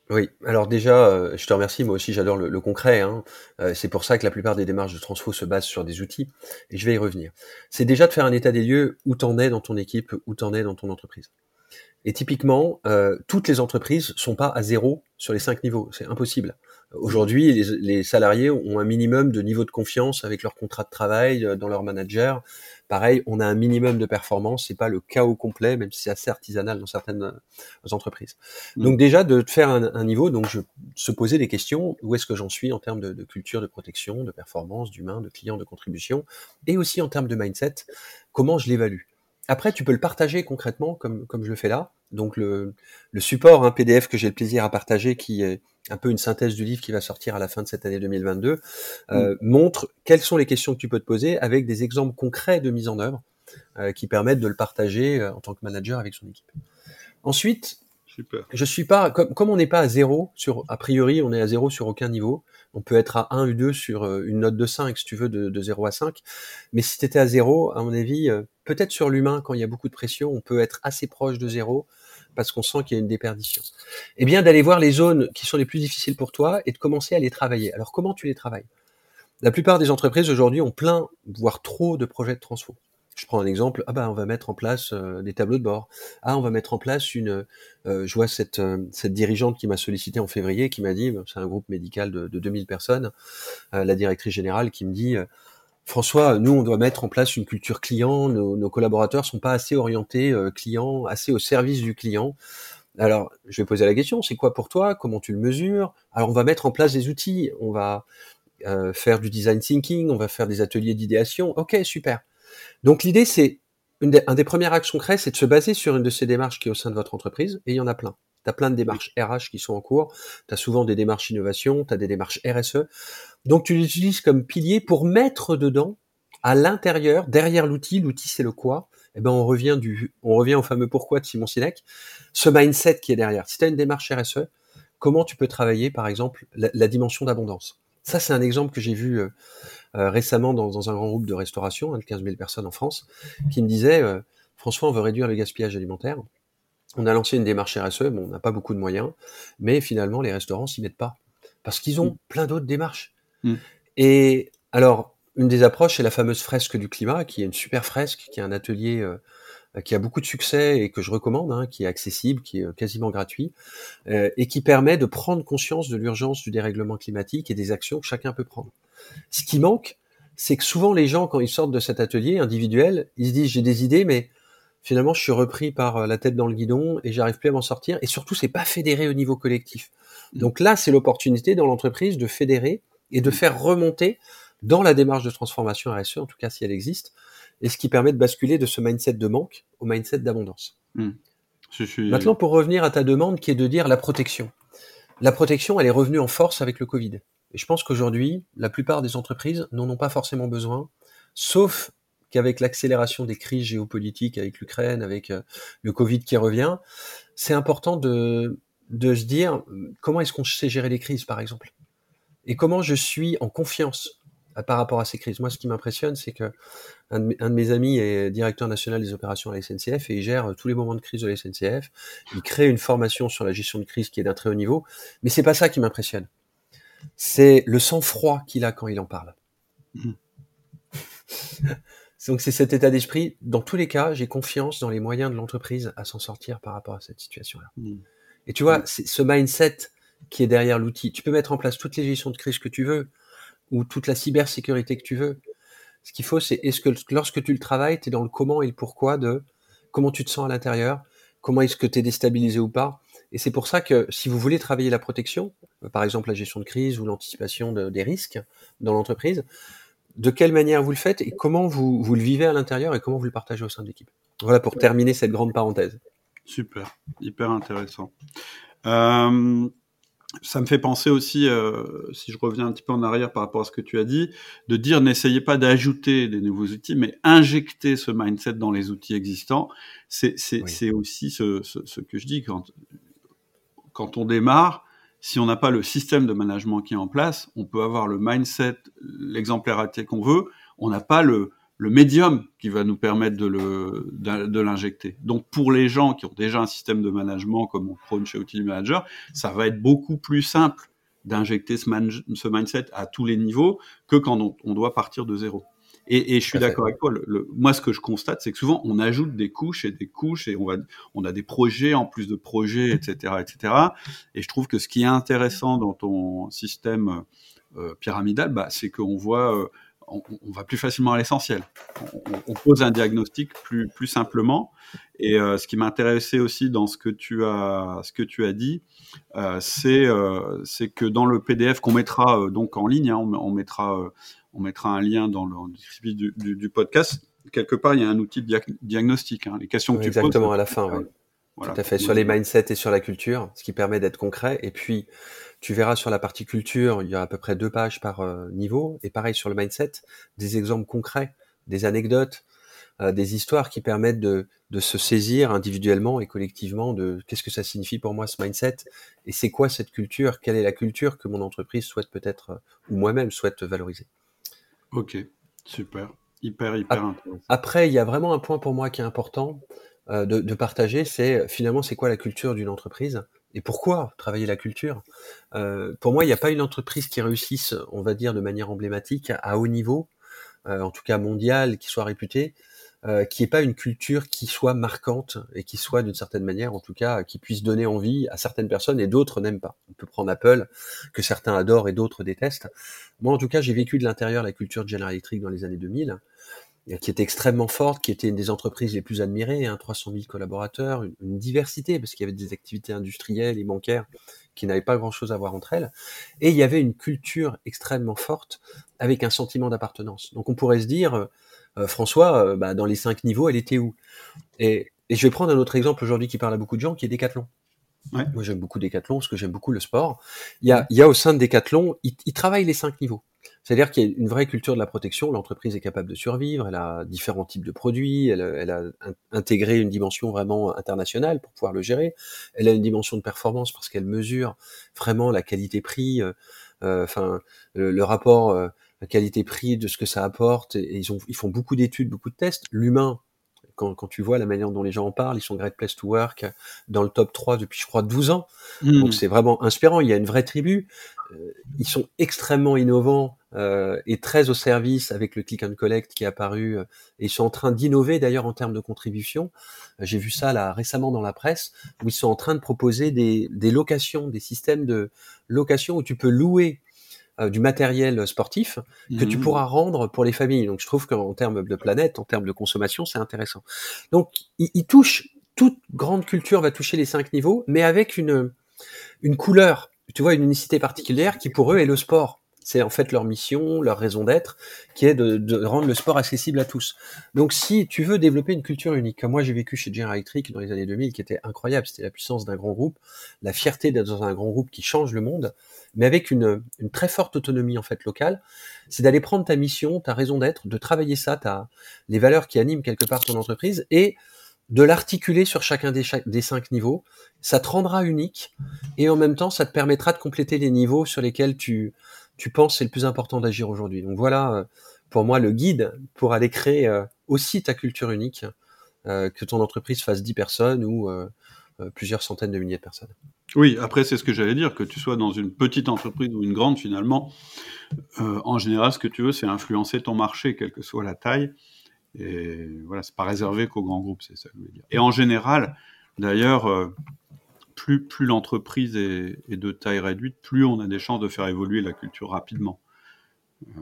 Oui, alors déjà, euh, je te remercie, moi aussi j'adore le, concret, hein. euh, c'est pour ça que la plupart des démarches de transfo se basent sur des outils, et je vais y revenir. C'est déjà de faire un état des lieux, où t'en es dans ton équipe, où t'en es dans ton entreprise. Et typiquement, euh, toutes les entreprises sont pas à zéro sur les cinq niveaux. C'est impossible. Aujourd'hui, les, salariés ont un minimum de niveau de confiance avec leur contrat de travail, euh, dans leur manager. Pareil, on a un minimum de performance. C'est pas le chaos complet, même si c'est assez artisanal dans certaines euh, entreprises. Mm. Donc déjà de faire un, niveau, donc je, se poser des questions. Où est-ce que j'en suis en termes de, de, culture, de protection, de performance, d'humain, de client, de contribution, et aussi en termes de mindset. Comment je l'évalue? Après, tu peux le partager concrètement, comme, comme je le fais là. Donc le, le support, un PDF que j'ai le plaisir à partager, qui est un peu une synthèse du livre qui va sortir à la fin de cette année 2022, euh, mm. montre quelles sont les questions que tu peux te poser avec des exemples concrets de mise en œuvre euh, qui permettent de le partager euh, en tant que manager avec son équipe. Ensuite, Je suis pas comme, on n'est pas à zéro a priori on est à zéro sur aucun niveau. On peut être à 1 ou 2 sur euh, une note de 5 si tu veux de, de 0 à 5. Mais si tu étais à 0, à mon avis, euh, peut-être sur l'humain quand il y a beaucoup de pression, on peut être assez proche de 0 parce qu'on sent qu'il y a une déperdition. Eh bien, d'aller voir les zones qui sont les plus difficiles pour toi et de commencer à les travailler. Alors, comment tu les travailles? La plupart des entreprises aujourd'hui ont plein, voire trop de projets de transfo. Je prends un exemple. Ah bah on va mettre en place euh, des tableaux de bord. Ah on va mettre en place une. Euh, je vois cette euh, cette dirigeante qui m'a sollicité en février, qui m'a dit, c'est un groupe médical de, de 2000 personnes, la directrice générale qui me dit, François, nous, on doit mettre en place une culture client. Nos, nos collaborateurs sont pas assez orientés client, assez au service du client. Alors, je vais poser la question, c'est quoi pour toi? Comment tu le mesures? Alors, on va mettre en place des outils. On va faire du design thinking. On va faire des ateliers d'idéation. Ok, super. Donc, l'idée, c'est un des premiers axes concrets, c'est de se baser sur une de ces démarches qui est au sein de votre entreprise, et il y en a plein. Tu as plein de démarches RH qui sont en cours, tu as souvent des démarches innovation, tu as des démarches RSE. Donc tu l'utilises comme pilier pour mettre dedans, à l'intérieur, derrière l'outil, l'outil c'est le quoi, eh ben on revient du, on revient au fameux pourquoi de Simon Sinek, ce mindset qui est derrière. Si tu as une démarche RSE, comment tu peux travailler par exemple la, dimension d'abondance? Ça c'est un exemple que j'ai vu euh, récemment dans, un grand groupe de restauration, hein, de 15 000 personnes en France, qui me disait euh, François, on veut réduire le gaspillage alimentaire on a lancé une démarche RSE, bon, on n'a pas beaucoup de moyens, mais finalement, les restaurants s'y mettent pas. Parce qu'ils ont mm. plein d'autres démarches. Mm. Et alors, une des approches, c'est la fameuse fresque du climat, qui est une super fresque, qui est un atelier euh, qui a beaucoup de succès et que je recommande, hein, qui est accessible, qui est euh, quasiment gratuit, euh, et qui permet de prendre conscience de l'urgence du dérèglement climatique et des actions que chacun peut prendre. Ce qui manque, c'est que souvent les gens, quand ils sortent de cet atelier individuel, ils se disent j'ai des idées, mais finalement, je suis repris par euh, la tête dans le guidon et j'arrive plus à m'en sortir. Et surtout, c'est pas fédéré au niveau collectif. Mm. Donc là, c'est l'opportunité dans l'entreprise de fédérer et de mm. faire remonter dans la démarche de transformation RSE, en tout cas si elle existe, et ce qui permet de basculer de ce mindset de manque au mindset d'abondance. Mm. Maintenant, pour revenir à ta demande qui est de dire la protection. La protection, elle est revenue en force avec le Covid. Et je pense qu'aujourd'hui, la plupart des entreprises n'en ont pas forcément besoin, sauf qu'avec l'accélération des crises géopolitiques avec l'Ukraine, avec euh, le Covid qui revient, c'est important de de se dire comment est-ce qu'on sait gérer les crises, par exemple, et comment je suis en confiance par rapport à ces crises? Moi, ce qui m'impressionne, c'est que un de, mes amis est directeur national des opérations à la SNCF et il gère tous les moments de crise de la SNCF. Il crée une formation sur la gestion de crise qui est d'un très haut niveau, mais c'est pas ça qui m'impressionne. C'est le sang-froid qu'il a quand il en parle. Mmh. Donc c'est cet état d'esprit. Dans tous les cas, j'ai confiance dans les moyens de l'entreprise à s'en sortir par rapport à cette situation-là. Mmh. Et tu vois, mmh. c'est ce mindset qui est derrière l'outil. Tu peux mettre en place toutes les gestions de crise que tu veux ou toute la cybersécurité que tu veux. Ce qu'il faut, c'est est-ce que lorsque tu le travailles, tu es dans le comment et le pourquoi de comment tu te sens à l'intérieur, comment est-ce que tu es déstabilisé ou pas. Et c'est pour ça que si vous voulez travailler la protection, par exemple la gestion de crise ou l'anticipation des risques dans l'entreprise, de quelle manière vous le faites et comment vous, vous le vivez à l'intérieur et comment vous le partagez au sein de l'équipe? Voilà pour terminer cette grande parenthèse. Super, hyper intéressant. Euh, ça me fait penser aussi, euh, si je reviens un petit peu en arrière par rapport à ce que tu as dit, de dire n'essayez pas d'ajouter des nouveaux outils, mais injecter ce mindset dans les outils existants. C'est aussi ce, ce, ce, que je dis quand, quand on démarre. Si on n'a pas le système de management qui est en place, on peut avoir le mindset, l'exemplarité qu'on veut, on n'a pas le, le médium qui va nous permettre de le de, l'injecter. Donc pour les gens qui ont déjà un système de management comme on prône chez Utility Manager, ça va être beaucoup plus simple d'injecter ce, ce, mindset à tous les niveaux que quand on, doit partir de zéro. Et, et je suis d'accord avec toi. Le, moi, ce que je constate, c'est que souvent on ajoute des couches et des couches et on va, on a des projets en plus de projets, etc., etc. Et je trouve que ce qui est intéressant dans ton système euh, pyramidal, bah, c'est qu'on voit euh, on, va plus facilement à l'essentiel. On, pose un diagnostic plus, plus simplement. Et euh, ce qui m'intéressait aussi dans ce que tu as, ce que tu as dit, euh, euh, c'est que dans le PDF qu'on mettra donc en ligne, hein, on, mettra, on mettra un lien dans le du, du, podcast. Quelque part, il y a un outil de diagnostic. Hein. Les questions que tu poses. Exactement à la fin. oui. Tout à fait. Sur les mindsets et sur la culture, ce qui permet d'être concret. Et puis, tu verras sur la partie culture, il y a à peu près deux pages par euh, niveau. Et pareil sur le mindset, des exemples concrets, des anecdotes, euh, des histoires qui permettent de, de, se saisir individuellement et collectivement de qu'est-ce que ça signifie pour moi ce mindset et c'est quoi cette culture, quelle est la culture que mon entreprise souhaite peut-être euh, ou moi-même souhaite valoriser. Ok, super, hyper, hyper intéressant. Après, il y a vraiment un point pour moi qui est important de, de partager, c'est finalement c'est quoi la culture d'une entreprise? Et pourquoi travailler la culture? Euh, Pour moi, il n'y a pas une entreprise qui réussisse, on va dire, de manière emblématique, à haut niveau, euh, en tout cas mondial, qui soit réputée, euh, qui n'ait pas une culture qui soit marquante et qui soit d'une certaine manière, en tout cas, qui puisse donner envie à certaines personnes et d'autres n'aiment pas. On peut prendre Apple, que certains adorent et d'autres détestent. Moi, en tout cas, j'ai vécu de l'intérieur la culture de General Electric dans les années 2000 qui était extrêmement forte, qui était une des entreprises les plus admirées, hein, 300 000 collaborateurs, une, diversité, parce qu'il y avait des activités industrielles et bancaires qui n'avaient pas grand-chose à voir entre elles, et il y avait une culture extrêmement forte avec un sentiment d'appartenance. Donc on pourrait se dire, euh, euh, François, euh, bah, dans les cinq niveaux, elle était où? Et, et, je vais prendre un autre exemple aujourd'hui qui parle à beaucoup de gens, qui est Decathlon. Ouais. Moi j'aime beaucoup Decathlon, parce que j'aime beaucoup le sport. Il y a, il y a au sein de Decathlon, ils il travaillent les cinq niveaux. C'est-à-dire qu'il y a une vraie culture de la protection. L'entreprise est capable de survivre. Elle a différents types de produits. Elle, a intégré une dimension vraiment internationale pour pouvoir le gérer. Elle a une dimension de performance parce qu'elle mesure vraiment la qualité-prix, euh, euh enfin le, rapport euh, qualité-prix de ce que ça apporte. Et ils, ils font beaucoup d'études, beaucoup de tests. L'humain, quand, quand, tu vois la manière dont les gens en parlent, ils sont Great Place to Work dans le top 3 depuis, je crois, 12 ans. Mmh. Donc c'est vraiment inspirant. Il y a une vraie tribu. Euh, ils sont extrêmement innovants euh, et très au service avec le click and collect qui est apparu. Euh, et ils sont en train d'innover d'ailleurs en termes de contribution. J'ai vu ça là récemment dans la presse où ils sont en train de proposer des, des locations, des systèmes de location où tu peux louer du matériel sportif que tu mmh. pourras rendre pour les familles. Donc je trouve qu'en termes de planète, en termes de consommation, c'est intéressant. Donc ils il touche toute grande culture va toucher les cinq niveaux, mais avec une une couleur tu vois, une unicité particulière qui pour eux est le sport. C'est en fait leur mission, leur raison d'être, qui est de, rendre le sport accessible à tous. Donc si tu veux développer une culture unique, comme moi j'ai vécu chez General Electric dans les années 2000, qui était incroyable, c'était la puissance d'un grand groupe, la fierté d'être dans un grand groupe qui change le monde, mais avec une, une très forte autonomie en fait locale, c'est d'aller prendre ta mission, ta raison d'être, de travailler ça, ta, les valeurs qui animent quelque part ton entreprise, et de l'articuler sur chacun des, cinq niveaux. Ça te rendra unique et en même temps, ça te permettra de compléter les niveaux sur lesquels tu, tu penses c'est le plus important d'agir aujourd'hui. Donc voilà, euh, pour moi, le guide pour aller créer euh, aussi ta culture unique, euh, que ton entreprise fasse 10 personnes ou plusieurs centaines de milliers de personnes. Oui, après, c'est ce que j'allais dire, que tu sois dans une petite entreprise ou une grande, finalement, en général, ce que tu veux, c'est influencer ton marché, quelle que soit la taille. Et voilà, c'est pas réservé qu'aux grands groupes, c'est ça que je veux dire. Et en général, d'ailleurs, plus, plus l'entreprise est, de taille réduite, plus on a des chances de faire évoluer la culture rapidement, euh,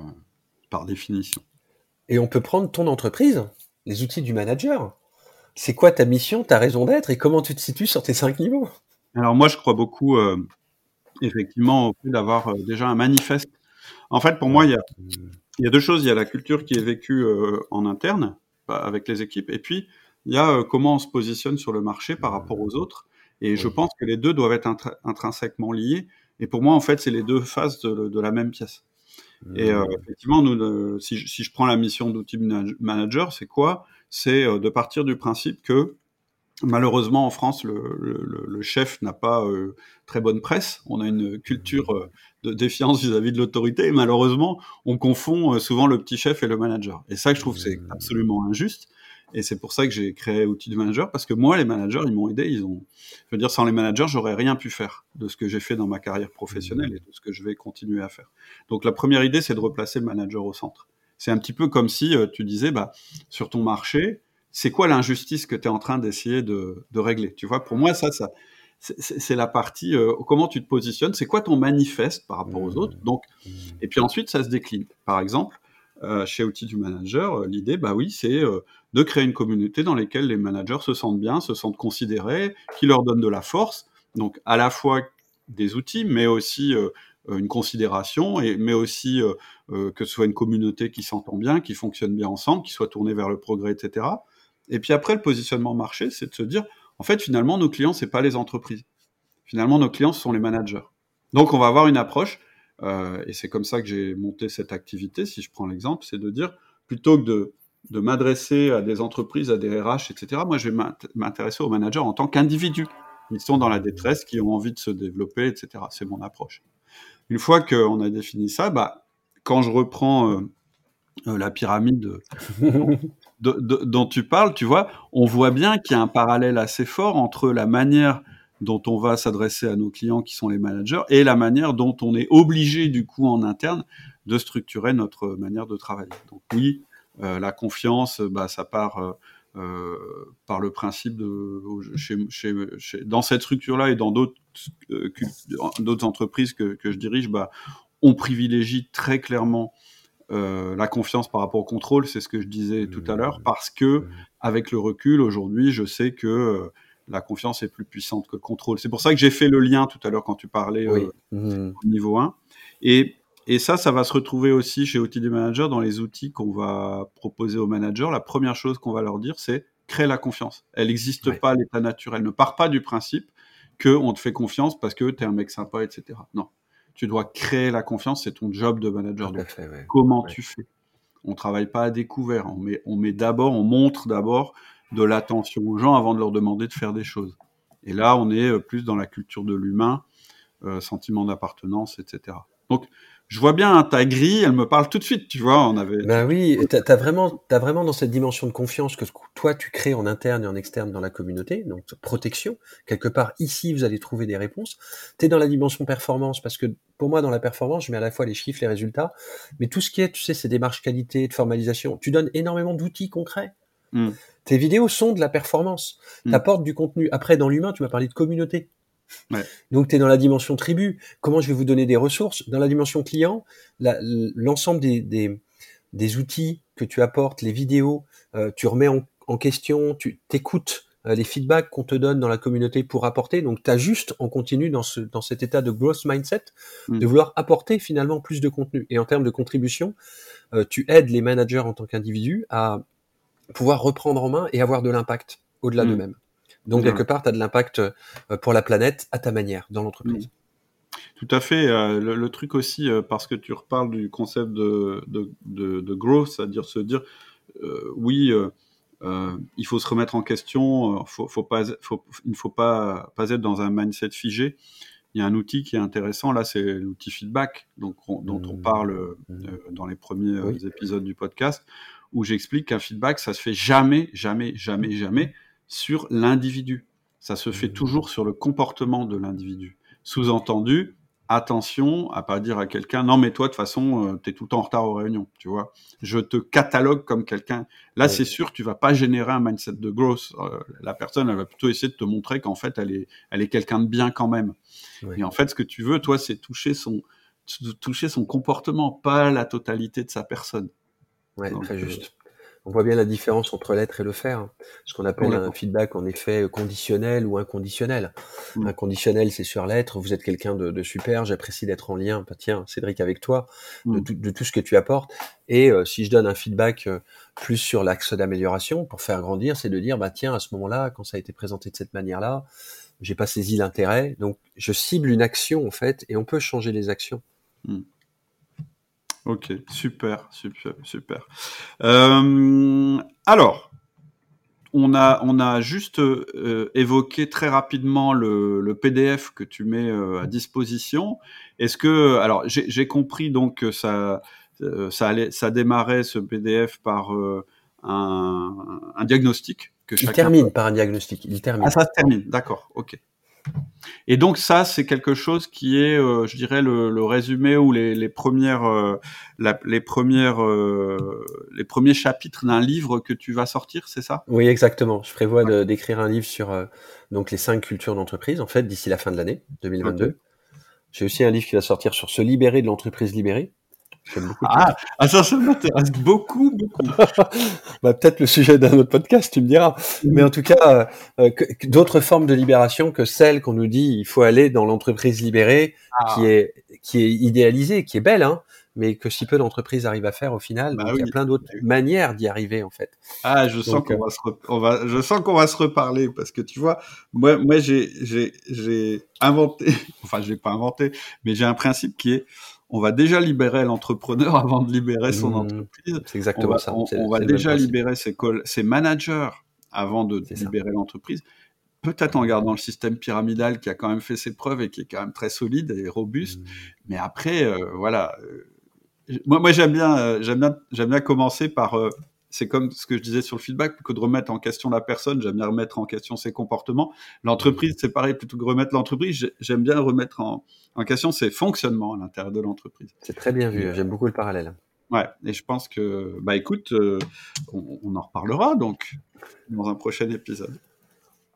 par définition. Et on peut prendre ton entreprise, les outils du manager. C'est quoi ta mission, ta raison d'être et comment tu te situes sur tes cinq niveaux? Alors moi, je crois beaucoup, euh, effectivement, au fait d'avoir déjà un manifeste. En fait, pour moi, il y a il y a deux choses. Il y a la culture qui est vécue euh, en interne bah, avec les équipes, et puis il y a euh, comment on se positionne sur le marché par rapport aux autres. Et je pense que les deux doivent être intrinsèquement liés. Et pour moi, en fait, c'est les deux faces de, la même pièce. Et euh, effectivement, nous, si, si, je prends la mission d'outil manager, c'est quoi? C'est de partir du principe que Malheureusement, en France, le, chef n'a pas euh, très bonne presse. On a une culture euh, de défiance vis-à-vis de l'autorité. Et malheureusement, on confond euh, souvent le petit chef et le manager. Et ça, je trouve, c'est mmh. absolument injuste. Et c'est pour ça que j'ai créé Outils du Manager, parce que moi, les managers, ils m'ont aidé. Ils ont, je veux dire, sans les managers, j'aurais rien pu faire de ce que j'ai fait dans ma carrière professionnelle et de ce que je vais continuer à faire. Donc, la première idée, c'est de replacer le manager au centre. C'est un petit peu comme si tu disais, bah, sur ton marché, c'est quoi l'injustice que tu es en train d'essayer de, régler? Tu vois, pour moi, ça, ça c'est la partie euh, comment tu te positionnes, c'est quoi ton manifeste par rapport aux mmh. autres? Donc, et puis ensuite, ça se décline. Par exemple, euh, chez Outils du Manager, euh, l'idée, bah oui, c'est de créer une communauté dans laquelle les managers se sentent bien, se sentent considérés, qui leur donne de la force. Donc, à la fois des outils, mais aussi une considération, et, mais aussi que ce soit une communauté qui s'entend bien, qui fonctionne bien ensemble, qui soit tournée vers le progrès, etc. Et puis après, le positionnement marché, c'est de se dire, en fait, finalement, nos clients, c'est pas les entreprises. Finalement, nos clients, ce sont les managers. Donc, on va avoir une approche, euh, et c'est comme ça que j'ai monté cette activité, si je prends l'exemple, c'est de dire, plutôt que de, de m'adresser à des entreprises, à des RH, etc., moi, je vais m'intéresser aux managers en tant qu'individus. Ils sont dans la détresse, qui ont envie de se développer, etc. C'est mon approche. Une fois qu'on a défini ça, bah, quand je reprends euh, euh, la pyramide dont tu parles, tu vois, on voit bien qu'il y a un parallèle assez fort entre la manière dont on va s'adresser à nos clients qui sont les managers et la manière dont on est obligé du coup en interne de structurer notre manière de travailler. Donc oui, euh, la confiance, bah, ça part euh, euh, par le principe de dans cette structure-là et dans d'autres d'autres entreprises que, que, je dirige, bah, on privilégie très clairement euh, la confiance par rapport au contrôle, c'est ce que je disais tout à l'heure, mmh. parce que mmh. avec le recul aujourd'hui, je sais que la confiance est plus puissante que le contrôle. C'est pour ça que j'ai fait le lien tout à l'heure quand tu parlais euh, mmh. au niveau 1. Et, et, ça, ça va se retrouver aussi chez Outils du Manager dans les outils qu'on va proposer aux managers. La première chose qu'on va leur dire, c'est créer la confiance. Elle n'existe pas à l'état naturel. Ne part pas du principe qu'on te fait confiance parce que tu es un mec sympa, etc. Non tu dois créer la confiance, c'est ton job de manager. Comment tu fais? On travaille pas à découvert, on met, on met d'abord, on montre d'abord de l'attention aux gens avant de leur demander de faire des choses. Et là, on est euh, plus dans la culture de l'humain, euh, sentiment d'appartenance, etc. Donc, je vois bien ta grille, elle me parle tout de suite, tu vois. On avait. Ben oui, t'as as vraiment, as vraiment dans cette dimension de confiance que toi tu crées en interne et en externe dans la communauté, donc protection. Quelque part ici, vous allez trouver des réponses. T'es dans la dimension performance parce que pour moi, dans la performance, je mets à la fois les chiffres, les résultats, mais tout ce qui est, tu sais, ces démarches qualité, de formalisation. Tu donnes énormément d'outils concrets. Hmm. Tes vidéos sont de la performance. Tu hmm. apportes du contenu. Après, dans l'humain, tu m'as parlé de communauté. Donc, tu es dans la dimension tribu. Comment je vais vous donner des ressources? Dans la dimension client, l'ensemble des, des, outils que tu apportes, les vidéos, euh, tu remets en, question, tu t'écoutes euh, les feedbacks qu'on te donne dans la communauté pour apporter. Donc, tu juste en continu dans, ce, dans cet état de growth mindset mm. de vouloir apporter finalement plus de contenu. Et en termes de contribution, euh, tu aides les managers en tant qu'individus à pouvoir reprendre en main et avoir de l'impact au-delà mm. d'eux-mêmes. Donc, quelque part, tu as de l'impact euh, pour la planète à ta manière dans l'entreprise. Mm. Tout à fait. Euh, le, truc aussi, euh, parce que tu reparles du concept de, de, de, growth, c'est-à-dire se dire, oui, il faut se remettre en question. Faut, faut pas, il ne faut pas, pas être dans un mindset figé. Il y a un outil qui est intéressant là, c'est l'outil feedback, donc dont on mmh. parle mmh. dans les premiers épisodes du podcast, où j'explique qu'un feedback, ça se fait jamais, jamais, jamais, jamais sur l'individu. Ça se fait mmh. toujours sur le comportement de l'individu. Sous-entendu, attention à pas dire à quelqu'un non mais toi de toute façon euh, tu es tout le temps en retard aux réunions tu vois. Je te catalogue comme quelqu'un. Là c'est sûr tu vas pas générer un mindset de growth euh, la personne elle va plutôt essayer de te montrer qu'en fait elle est elle est quelqu'un de bien quand même. Et en fait ce que tu veux toi c'est toucher son toucher son comportement pas la totalité de sa personne ouais très euh, juste on voit bien la différence entre l'être et le faire. Ce qu'on appelle un feedback en effet conditionnel ou inconditionnel. Mm. Inconditionnel, c'est sur l'être. Vous êtes quelqu'un de, super. J'apprécie d'être en lien. Bah, tiens, Cédric, avec toi, de, mm. tout ce que tu apportes. Et euh, si je donne un feedback euh, plus sur l'axe d'amélioration pour faire grandir, c'est de dire, bah tiens, à ce moment-là, quand ça a été présenté de cette manière-là, j'ai pas saisi l'intérêt. Donc, je cible une action en fait, et on peut changer les actions. Mm. Ok, super, super, super. Euh, alors, on a, on a juste euh, évoqué très rapidement le, PDF que tu mets euh, à disposition. Est-ce que, alors, j'ai compris donc que ça, ça, allait, ça démarrait ce PDF par un, un, diagnostic. Que il termine par un diagnostic. Il termine. Ah, ça se termine, d'accord, ok. Et donc ça, c'est quelque chose qui est, euh, je dirais, le, résumé ou les, premières, euh, les premières, euh, les premiers chapitres d'un livre que tu vas sortir, c'est ça? Oui, exactement. Je prévois d'écrire un livre sur donc les cinq cultures d'entreprise, en fait, d'ici la fin de l'année 2022. J'ai aussi un livre qui va sortir sur se libérer de l'entreprise libérée. Ah, ah, ça, ça m'intéresse beaucoup, beaucoup. bah, peut-être le sujet d'un autre podcast, tu me diras. Mais en tout cas, euh, d'autres formes de libération que celles qu'on nous dit, il faut aller dans l'entreprise libérée, ah. qui est qui est idéalisée, qui est belle, hein, mais que si peu d'entreprises arrivent à faire au final. Bah il y a plein d'autres manières d'y arriver en fait. Ah, je sens qu'on euh, va se on va, je sens qu'on va se reparler parce que tu vois, moi, moi j'ai j'ai j'ai inventé, enfin je l'ai pas inventé, mais j'ai un principe qui est on va déjà libérer l'entrepreneur avant de libérer son mmh. entreprise. C'est exactement on ça. On, va déjà libérer ses, ses, managers avant de libérer l'entreprise. Peut-être en gardant le système pyramidal qui a quand même fait ses preuves et qui est quand même très solide et robuste. Mmh. Mais après, euh, voilà. Euh, moi, moi j'aime bien, euh, j'aime bien, j'aime bien commencer par c'est comme ce que je disais sur le feedback, que de remettre en question la personne, j'aime bien remettre en question ses comportements. L'entreprise, c'est pareil, plutôt que de remettre l'entreprise, j'aime bien remettre en, question ses fonctionnements à l'intérieur de l'entreprise. C'est très bien vu, j'aime beaucoup le parallèle. Ouais, et je pense que, bah écoute, euh, on, en reparlera donc dans un prochain épisode.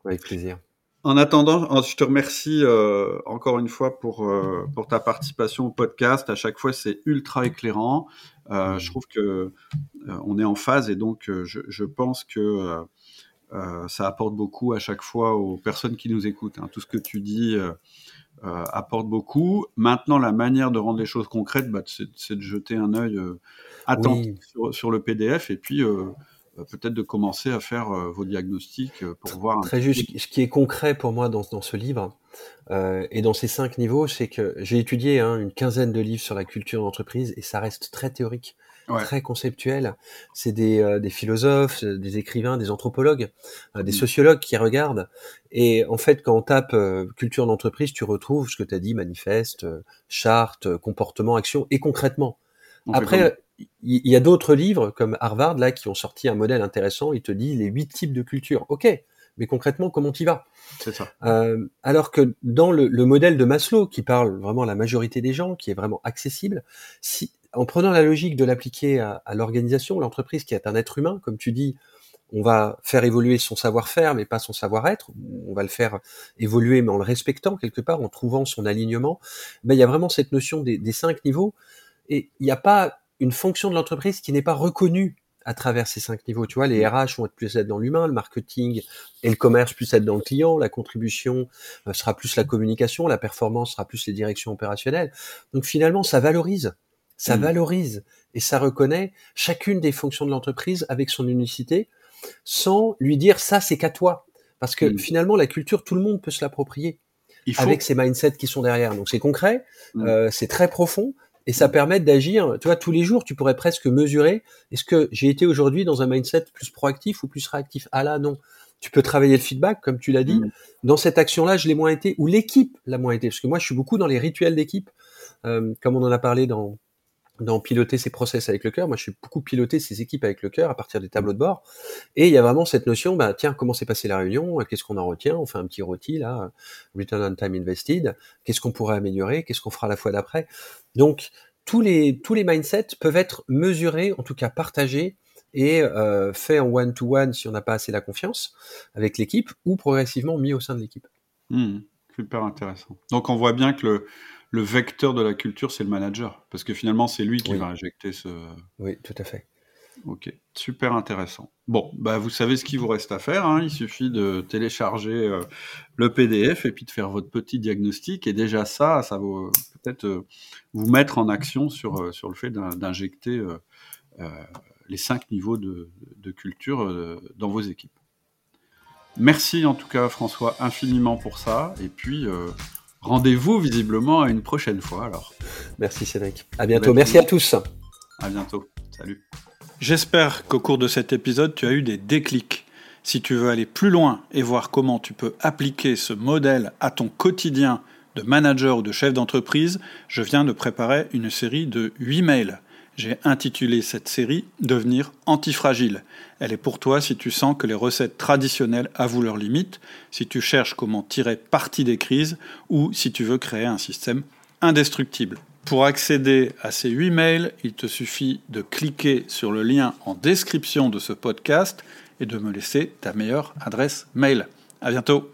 Avec plaisir. En attendant, je te remercie euh, encore une fois pour, euh, pour ta participation au podcast. À chaque fois, c'est ultra éclairant. Euh, je trouve que on est en phase et donc je, je pense que ça apporte beaucoup à chaque fois aux personnes qui nous écoutent. Hein. Tout ce que tu dis apporte beaucoup. Maintenant, la manière de rendre les choses concrètes, bah, c'est de jeter un œil attentif sur, sur, le PDF et puis peut-être de commencer à faire vos diagnostics pour voir. Très juste. Ce qui est concret pour moi dans, dans ce livre euh, et dans ces cinq niveaux, c'est que j'ai étudié hein, une quinzaine de livres sur la culture d'entreprise et ça reste très théorique, très conceptuel. C'est des, euh, des, philosophes, des écrivains, des anthropologues, euh, des mmh. sociologues qui regardent. Et en fait, quand on tape culture d'entreprise, tu retrouves ce que tu as dit, manifeste, charte, comportement, action, et concrètement. Après, il y, a d'autres livres comme Harvard là qui ont sorti un modèle intéressant. Il te dit les huit types de culture. Ok, mais concrètement, comment tu vas? C'est ça. Euh, alors que dans le, le, modèle de Maslow, qui parle vraiment à la majorité des gens, qui est vraiment accessible, si, en prenant la logique de l'appliquer à, à l'organisation, l'entreprise qui est un être humain, comme tu dis, on va faire évoluer son savoir-faire, mais pas son savoir-être. On va le faire évoluer, mais en le respectant quelque part, en trouvant son alignement. Ben, il y a vraiment cette notion des, des cinq niveaux, et il n'y a pas une fonction de l'entreprise qui n'est pas reconnue à travers ces cinq niveaux. Tu vois, les RH vont être plus être dans l'humain, le marketing et le commerce plus être dans le client, la contribution euh, sera plus la communication, la performance sera plus les directions opérationnelles. Donc finalement, ça valorise, ça mmh. valorise et ça reconnaît chacune des fonctions de l'entreprise avec son unicité, sans lui dire ça c'est qu'à toi, parce que mmh. finalement la culture, tout le monde peut se l'approprier. Avec ces mindsets qui sont derrière. Donc c'est concret, mmh. euh, c'est très profond, Et ça permet d'agir, tu vois, tous les jours, tu pourrais presque mesurer, est-ce que j'ai été aujourd'hui dans un mindset plus proactif ou plus réactif? Ah là, non. Tu peux travailler le feedback, comme tu l'as dit. Mm. Dans cette action-là, je l'ai moins été, ou l'équipe l'a moins été. Parce que moi, je suis beaucoup dans les rituels d'équipe, euh, comme on en a parlé dans, dans piloter ses process avec le cœur. Moi, je suis beaucoup piloter ses équipes avec le cœur à partir des tableaux de bord. Et il y a vraiment cette notion, bah, tiens, comment s'est passée la réunion? Qu'est-ce qu'on en retient? On fait un petit rôti, là, return on time invested. Qu'est-ce qu'on pourrait améliorer? Qu'est-ce qu'on fera la fois d'après? Donc, tous les, tous les mindsets peuvent être mesurés, en tout cas partagés, et euh, faits en one-to-one si on n'a pas assez la confiance avec l'équipe, ou progressivement mis au sein de l'équipe. Hmm, super intéressant. Donc, on voit bien que le le vecteur de la culture, c'est le manager. Parce que finalement, c'est lui qui va injecter ce. Oui, tout à fait. Ok, super intéressant. Bon, bah vous savez ce qu'il vous reste à faire. Hein. Il suffit de télécharger euh, le PDF et puis de faire votre petit diagnostic. Et déjà ça, ça va peut-être euh, vous mettre en action sur, euh, sur le fait d'injecter les cinq niveaux de, de culture dans vos équipes. Merci en tout cas François infiniment pour ça. Et puis rendez-vous visiblement à une prochaine fois alors. Merci Cédric. À bientôt. Merci à tous. À bientôt. Salut. J'espère qu'au cours de cet épisode, tu as eu des déclics. Si tu veux aller plus loin et voir comment tu peux appliquer ce modèle à ton quotidien de manager ou de chef d'entreprise, je viens de préparer une série de 8 mails j'ai intitulé cette série Devenir antifragile. Elle est pour toi si tu sens que les recettes traditionnelles avouent leurs limites, si tu cherches comment tirer parti des crises ou si tu veux créer un système indestructible. Pour accéder à ces 8 mails, il te suffit de cliquer sur le lien en description de ce podcast et de me laisser ta meilleure adresse mail. À bientôt!